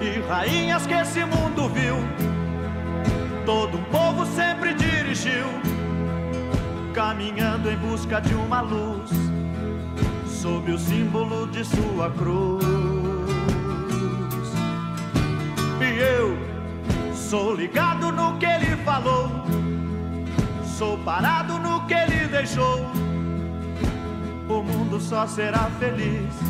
[SPEAKER 16] E rainhas que esse mundo viu, todo um povo sempre dirigiu, caminhando em busca de uma luz, sob o símbolo de sua cruz. E eu Sou ligado no que ele falou, sou parado no que ele deixou. O mundo só será feliz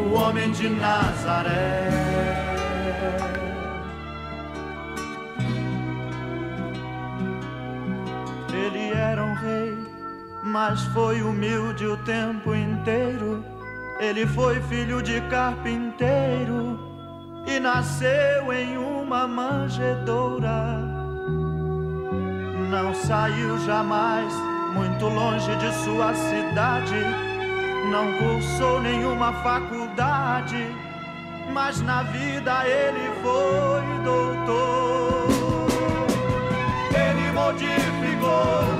[SPEAKER 16] o homem de Nazaré. Ele era um rei, mas foi humilde o tempo inteiro. Ele foi filho de carpinteiro e nasceu em uma manjedoura. Não saiu jamais muito longe de sua cidade, não cursou nenhuma faculdade, mas na vida ele foi doutor. Ele modificou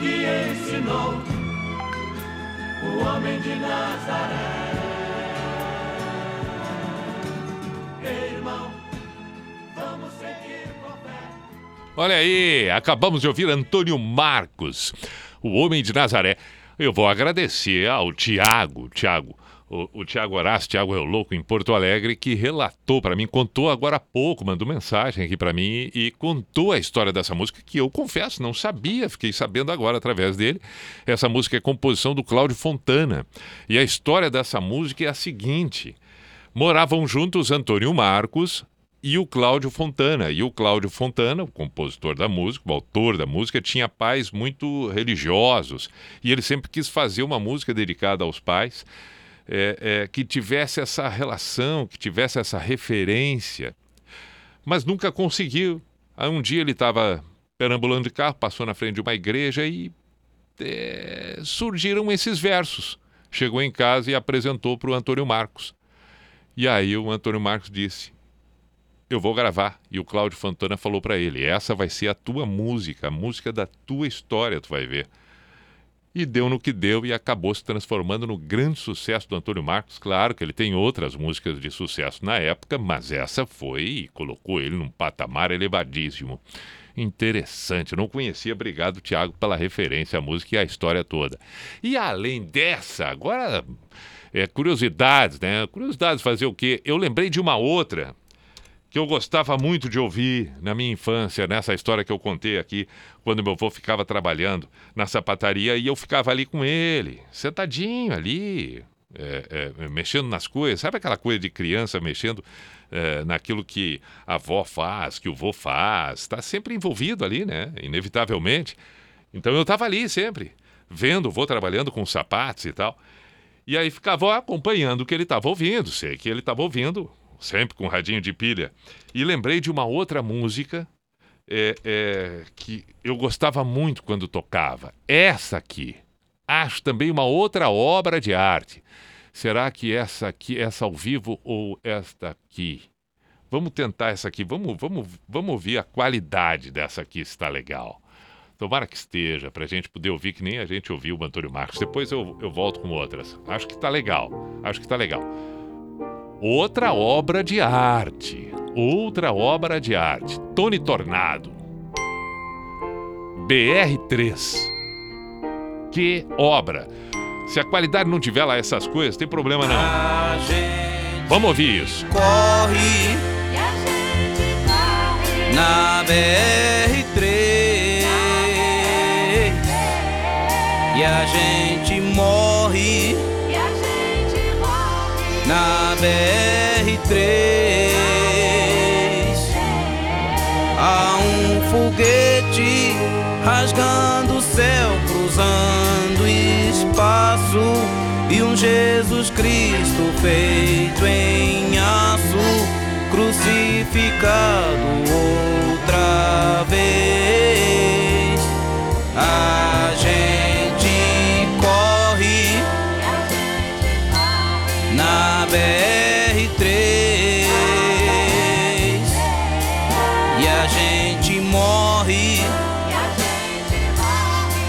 [SPEAKER 16] Que ensinou o homem de Nazaré. Irmão, vamos seguir com fé.
[SPEAKER 1] Olha aí, acabamos de ouvir Antônio Marcos, o homem de Nazaré. Eu vou agradecer ao Tiago, Tiago, o, o Tiago Horácio, Tiago é o louco em Porto Alegre, que relatou para mim, contou agora há pouco, mandou mensagem aqui para mim e contou a história dessa música que eu confesso, não sabia, fiquei sabendo agora através dele. Essa música é composição do Cláudio Fontana. E a história dessa música é a seguinte: moravam juntos Antônio Marcos, e o Cláudio Fontana. E o Cláudio Fontana, o compositor da música, o autor da música, tinha pais muito religiosos e ele sempre quis fazer uma música dedicada aos pais é, é, que tivesse essa relação, que tivesse essa referência, mas nunca conseguiu. Aí um dia ele estava perambulando de carro, passou na frente de uma igreja e é, surgiram esses versos. Chegou em casa e apresentou para o Antônio Marcos. E aí o Antônio Marcos disse: eu vou gravar. E o Cláudio Fontana falou para ele: essa vai ser a tua música, a música da tua história, tu vai ver. E deu no que deu e acabou se transformando no grande sucesso do Antônio Marcos. Claro que ele tem outras músicas de sucesso na época, mas essa foi e colocou ele num patamar elevadíssimo. Interessante, não conhecia. Obrigado, Tiago, pela referência à música e à história toda. E além dessa, agora é, curiosidades, né? Curiosidades fazer o quê? Eu lembrei de uma outra que eu gostava muito de ouvir na minha infância, nessa história que eu contei aqui, quando meu avô ficava trabalhando na sapataria e eu ficava ali com ele, sentadinho ali, é, é, mexendo nas coisas. Sabe aquela coisa de criança mexendo é, naquilo que a avó faz, que o vô faz? Está sempre envolvido ali, né? Inevitavelmente. Então eu estava ali sempre, vendo o vô trabalhando com sapatos e tal. E aí ficava acompanhando o que ele estava ouvindo, sei que ele estava ouvindo sempre com radinho de pilha. E lembrei de uma outra música é, é, que eu gostava muito quando tocava. Essa aqui. Acho também uma outra obra de arte. Será que essa aqui, essa ao vivo ou esta aqui? Vamos tentar essa aqui. Vamos, vamos, vamos ouvir a qualidade dessa aqui, se está legal. Tomara que esteja, para a gente poder ouvir que nem a gente ouviu o Antônio Marcos. Depois eu, eu volto com outras. Acho que está legal. Acho que está legal. Outra obra de arte. Outra obra de arte. Tony Tornado. BR3. Que obra. Se a qualidade não tiver lá essas coisas, tem problema não. Vamos ouvir isso.
[SPEAKER 6] corre na BR3 e a gente morre na BR3 há um foguete rasgando o céu cruzando espaço e um
[SPEAKER 18] Jesus Cristo feito em aço, crucificado outra vez. A gente BR-3 e a gente morre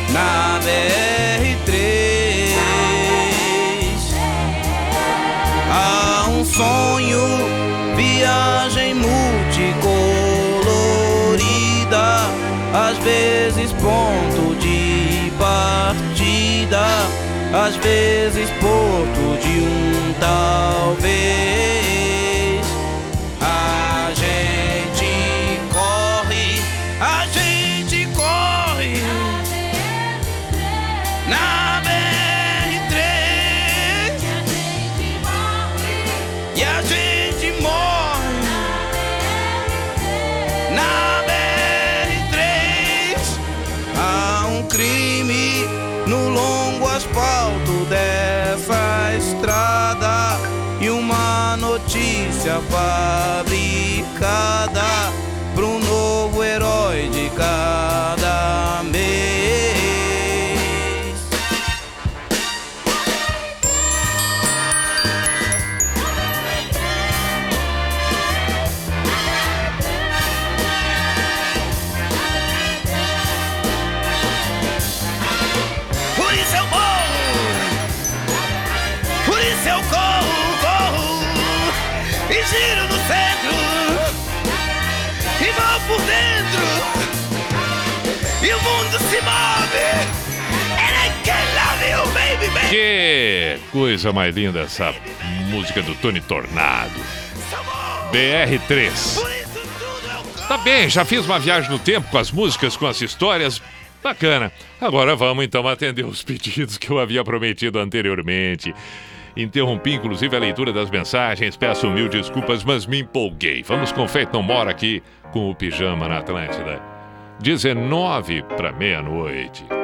[SPEAKER 18] na BR-3. Há um sonho, viagem multicolorida, às vezes ponto de partida, às vezes porto de um 吧。
[SPEAKER 1] Que coisa mais linda essa música do Tony Tornado. BR3. Tá bem, já fiz uma viagem no tempo com as músicas, com as histórias. Bacana. Agora vamos então atender os pedidos que eu havia prometido anteriormente. Interrompi inclusive a leitura das mensagens, peço mil desculpas, mas me empolguei. Vamos com Feito Não Mora aqui com o Pijama na Atlântida. 19 para meia-noite.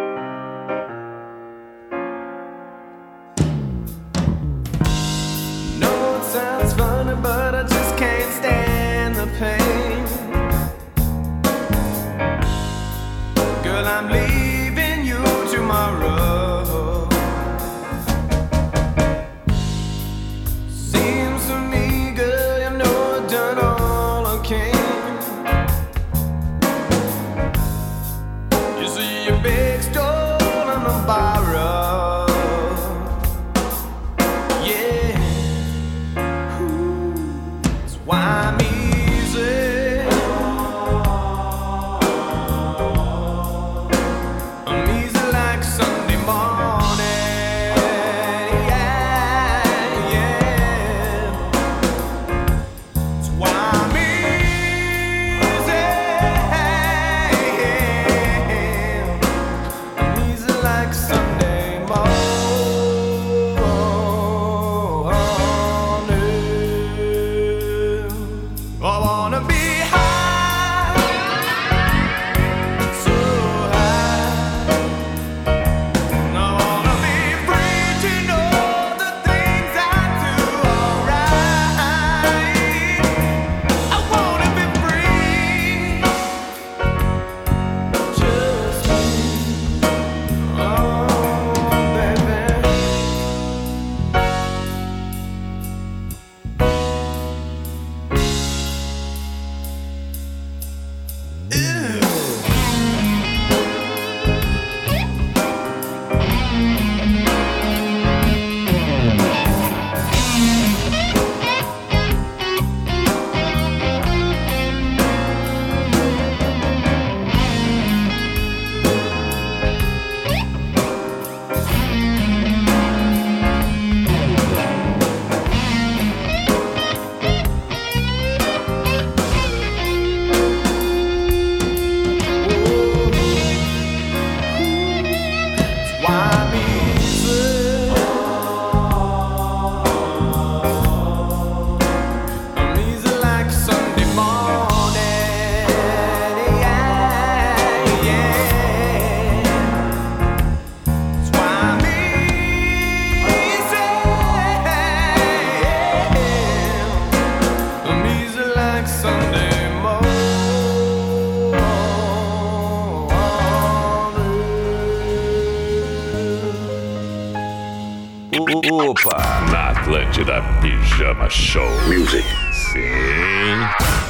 [SPEAKER 18] No, it
[SPEAKER 19] Na Atlântida Pijama Show.
[SPEAKER 1] Music.
[SPEAKER 19] Sim.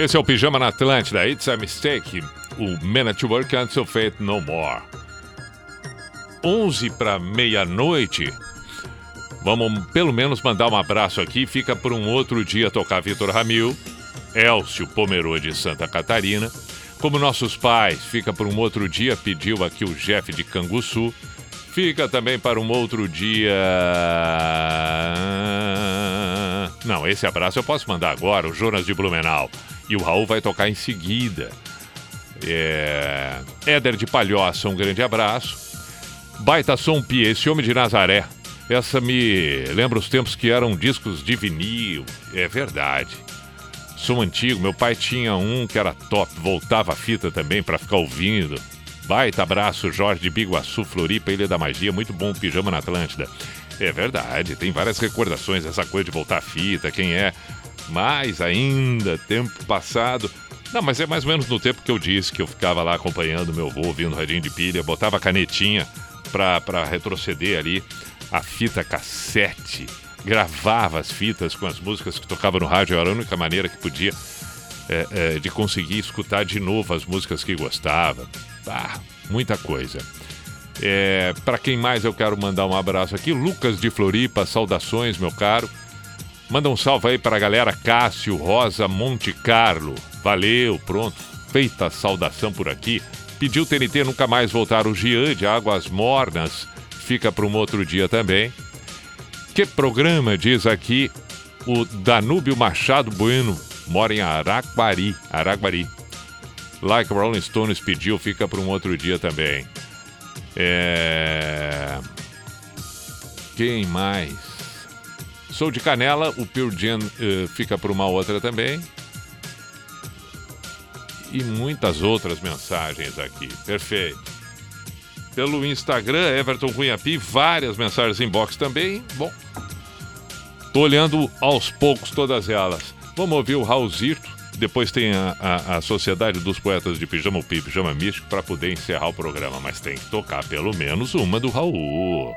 [SPEAKER 19] Esse é o Pijama na Atlântida. It's a mistake. O Men at Work and So Fate No More. 11 para meia-noite. Vamos pelo menos mandar um abraço aqui. Fica por um outro dia tocar Vitor Ramil, Elcio Pomerode de Santa Catarina.
[SPEAKER 1] Como nossos pais, fica por um outro dia, pediu aqui o Jeff de Canguçu. Fica também para um outro dia. Não, esse abraço eu posso mandar agora, o Jonas de Blumenau. E o Raul vai tocar em seguida. É... Éder de Palhoça, um grande abraço. Baita Som Pia, esse homem de Nazaré. Essa me lembra os tempos que eram discos de vinil. É verdade. Som antigo, meu pai tinha um que era top, voltava a fita também para ficar ouvindo. Baita abraço, Jorge de Biguaçu, Floripa, Ilha da Magia, muito bom pijama na Atlântida. É verdade, tem várias recordações dessa coisa de voltar a fita, quem é mais ainda, tempo passado. Não, mas é mais ou menos no tempo que eu disse que eu ficava lá acompanhando meu avô, ouvindo radinho de pilha, botava a canetinha pra, pra retroceder ali a fita cassete, gravava as fitas com as músicas que tocava no rádio, era a única maneira que podia é, é, de conseguir escutar de novo as músicas que gostava. Ah, muita coisa. É, para quem mais eu quero mandar um abraço aqui, Lucas de Floripa, saudações, meu caro. Manda um salve aí para a galera Cássio Rosa Monte Carlo. Valeu, pronto. Feita a saudação por aqui. Pediu TNT nunca mais voltar o Gian de Águas Mornas. Fica para um outro dia também. Que programa, diz aqui o Danúbio Machado Bueno. Mora em Araguari. Araguari. Like Rolling Stones pediu, fica para um outro dia também. É... Quem mais? Sou de Canela, o Pure Jam eh, fica para uma outra também. E muitas outras mensagens aqui. Perfeito. Pelo Instagram, Everton Cunhapi, várias mensagens inbox também. Bom, tô olhando aos poucos todas elas. Vamos ouvir o Raulzito. Depois tem a, a, a Sociedade dos Poetas de Pijama, o Pi, Pijama Místico, para poder encerrar o programa. Mas tem que tocar pelo menos uma do Raul.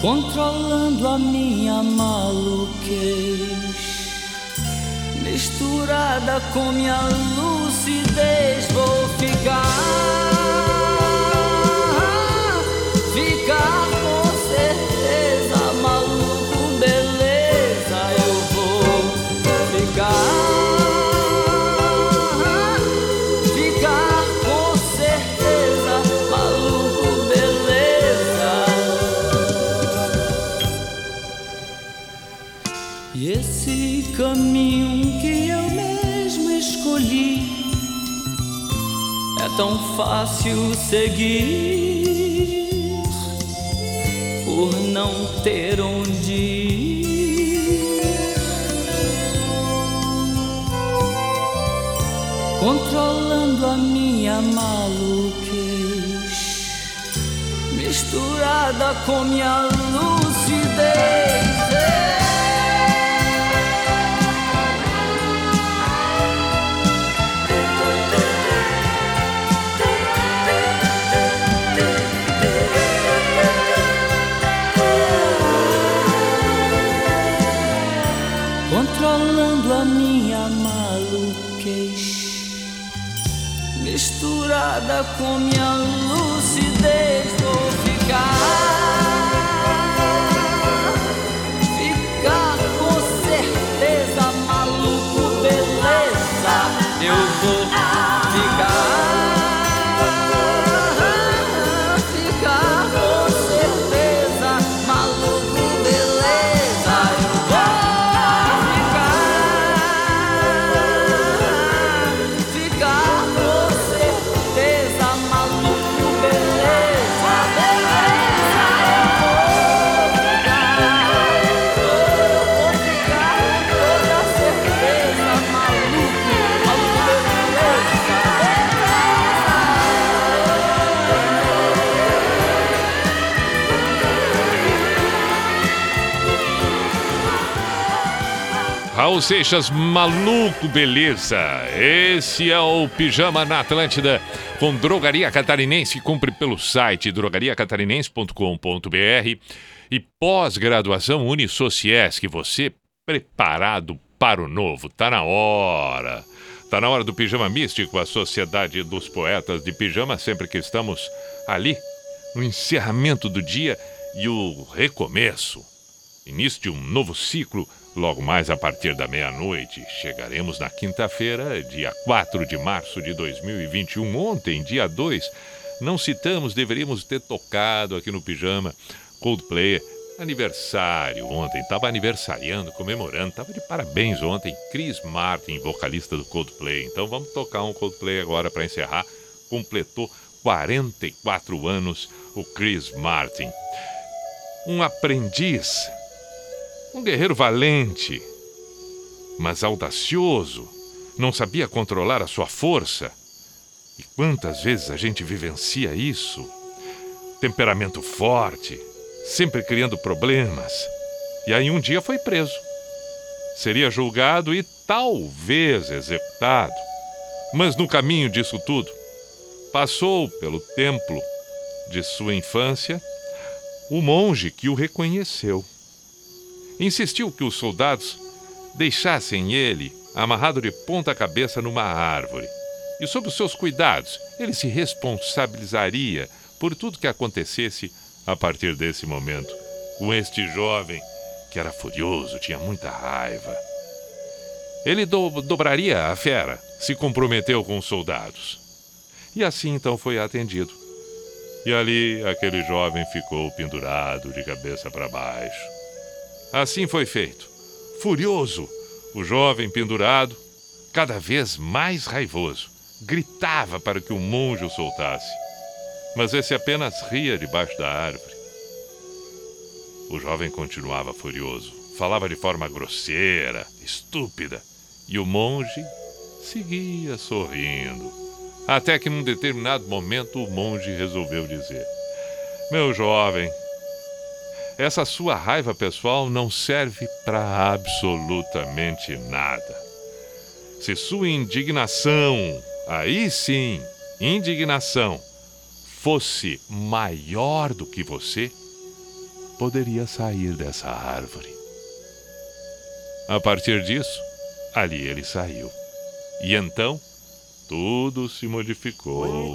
[SPEAKER 20] Controlando a minha maluquez, misturada com minha lucidez, vou ficar, ficar tão fácil seguir por não ter onde ir. controlando a minha maluquez, misturada com minha lucidez. Misturada com minha lucidez
[SPEAKER 1] Raul Seixas, maluco, beleza. Esse é o Pijama na Atlântida com Drogaria Catarinense. Cumpre pelo site drogariacatarinense.com.br e pós-graduação Unisociesc. Você preparado para o novo. Tá na hora. Tá na hora do Pijama Místico, a Sociedade dos Poetas de Pijama, sempre que estamos ali no encerramento do dia e o recomeço. Início de um novo ciclo, logo mais a partir da meia-noite. Chegaremos na quinta-feira, dia 4 de março de 2021. Ontem, dia 2, não citamos, deveríamos ter tocado aqui no Pijama Coldplay. Aniversário ontem, estava aniversariando, comemorando, estava de parabéns ontem. Chris Martin, vocalista do Coldplay. Então vamos tocar um Coldplay agora para encerrar. Completou 44 anos o Chris Martin. Um aprendiz, um guerreiro valente, mas audacioso, não sabia controlar a sua força. E quantas vezes a gente vivencia isso? Temperamento forte, sempre criando problemas. E aí um dia foi preso. Seria julgado e talvez executado. Mas no caminho disso tudo, passou pelo templo de sua infância o monge que o reconheceu. Insistiu que os soldados deixassem ele amarrado de ponta cabeça numa árvore. E sob os seus cuidados, ele se responsabilizaria por tudo que acontecesse a partir desse momento com este jovem que era furioso, tinha muita raiva. Ele do dobraria a fera, se comprometeu com os soldados. E assim então foi atendido. E ali aquele jovem ficou pendurado de cabeça para baixo. Assim foi feito. Furioso, o jovem pendurado, cada vez mais raivoso, gritava para que o monge o soltasse. Mas esse apenas ria debaixo da árvore. O jovem continuava furioso, falava de forma grosseira, estúpida, e o monge seguia sorrindo. Até que num determinado momento o monge resolveu dizer: Meu jovem, essa sua raiva pessoal não serve para absolutamente nada. Se sua indignação, aí sim, indignação, fosse maior do que você, poderia sair dessa árvore. A partir disso, ali ele saiu. E então, tudo se modificou.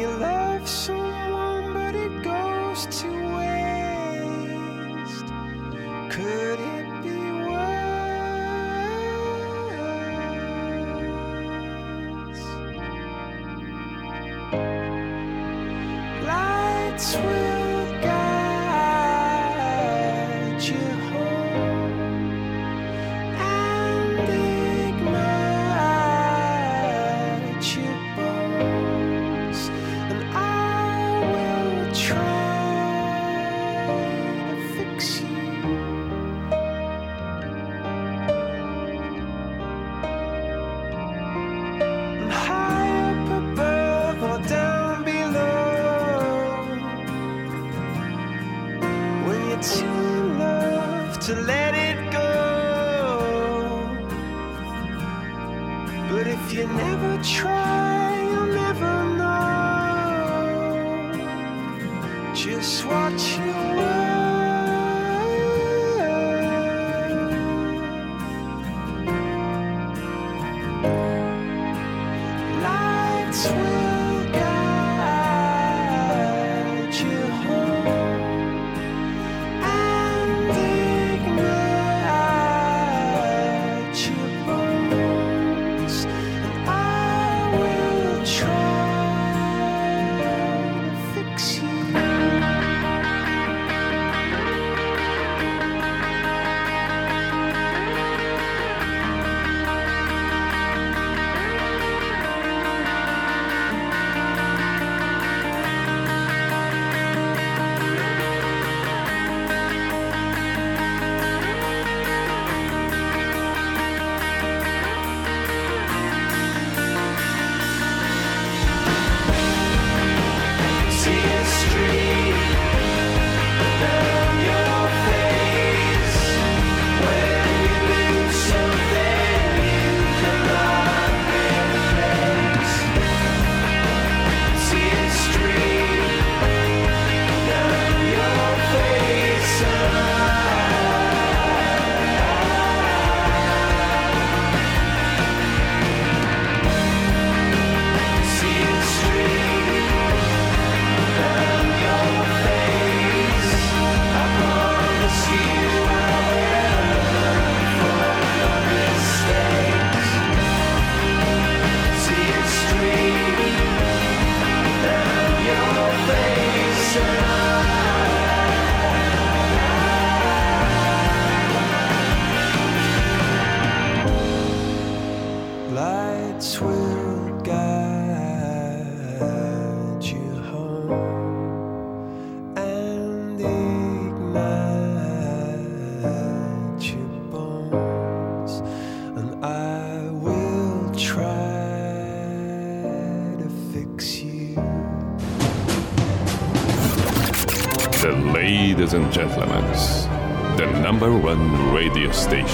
[SPEAKER 6] you love someone but it goes to waste. Could it be worse? Lights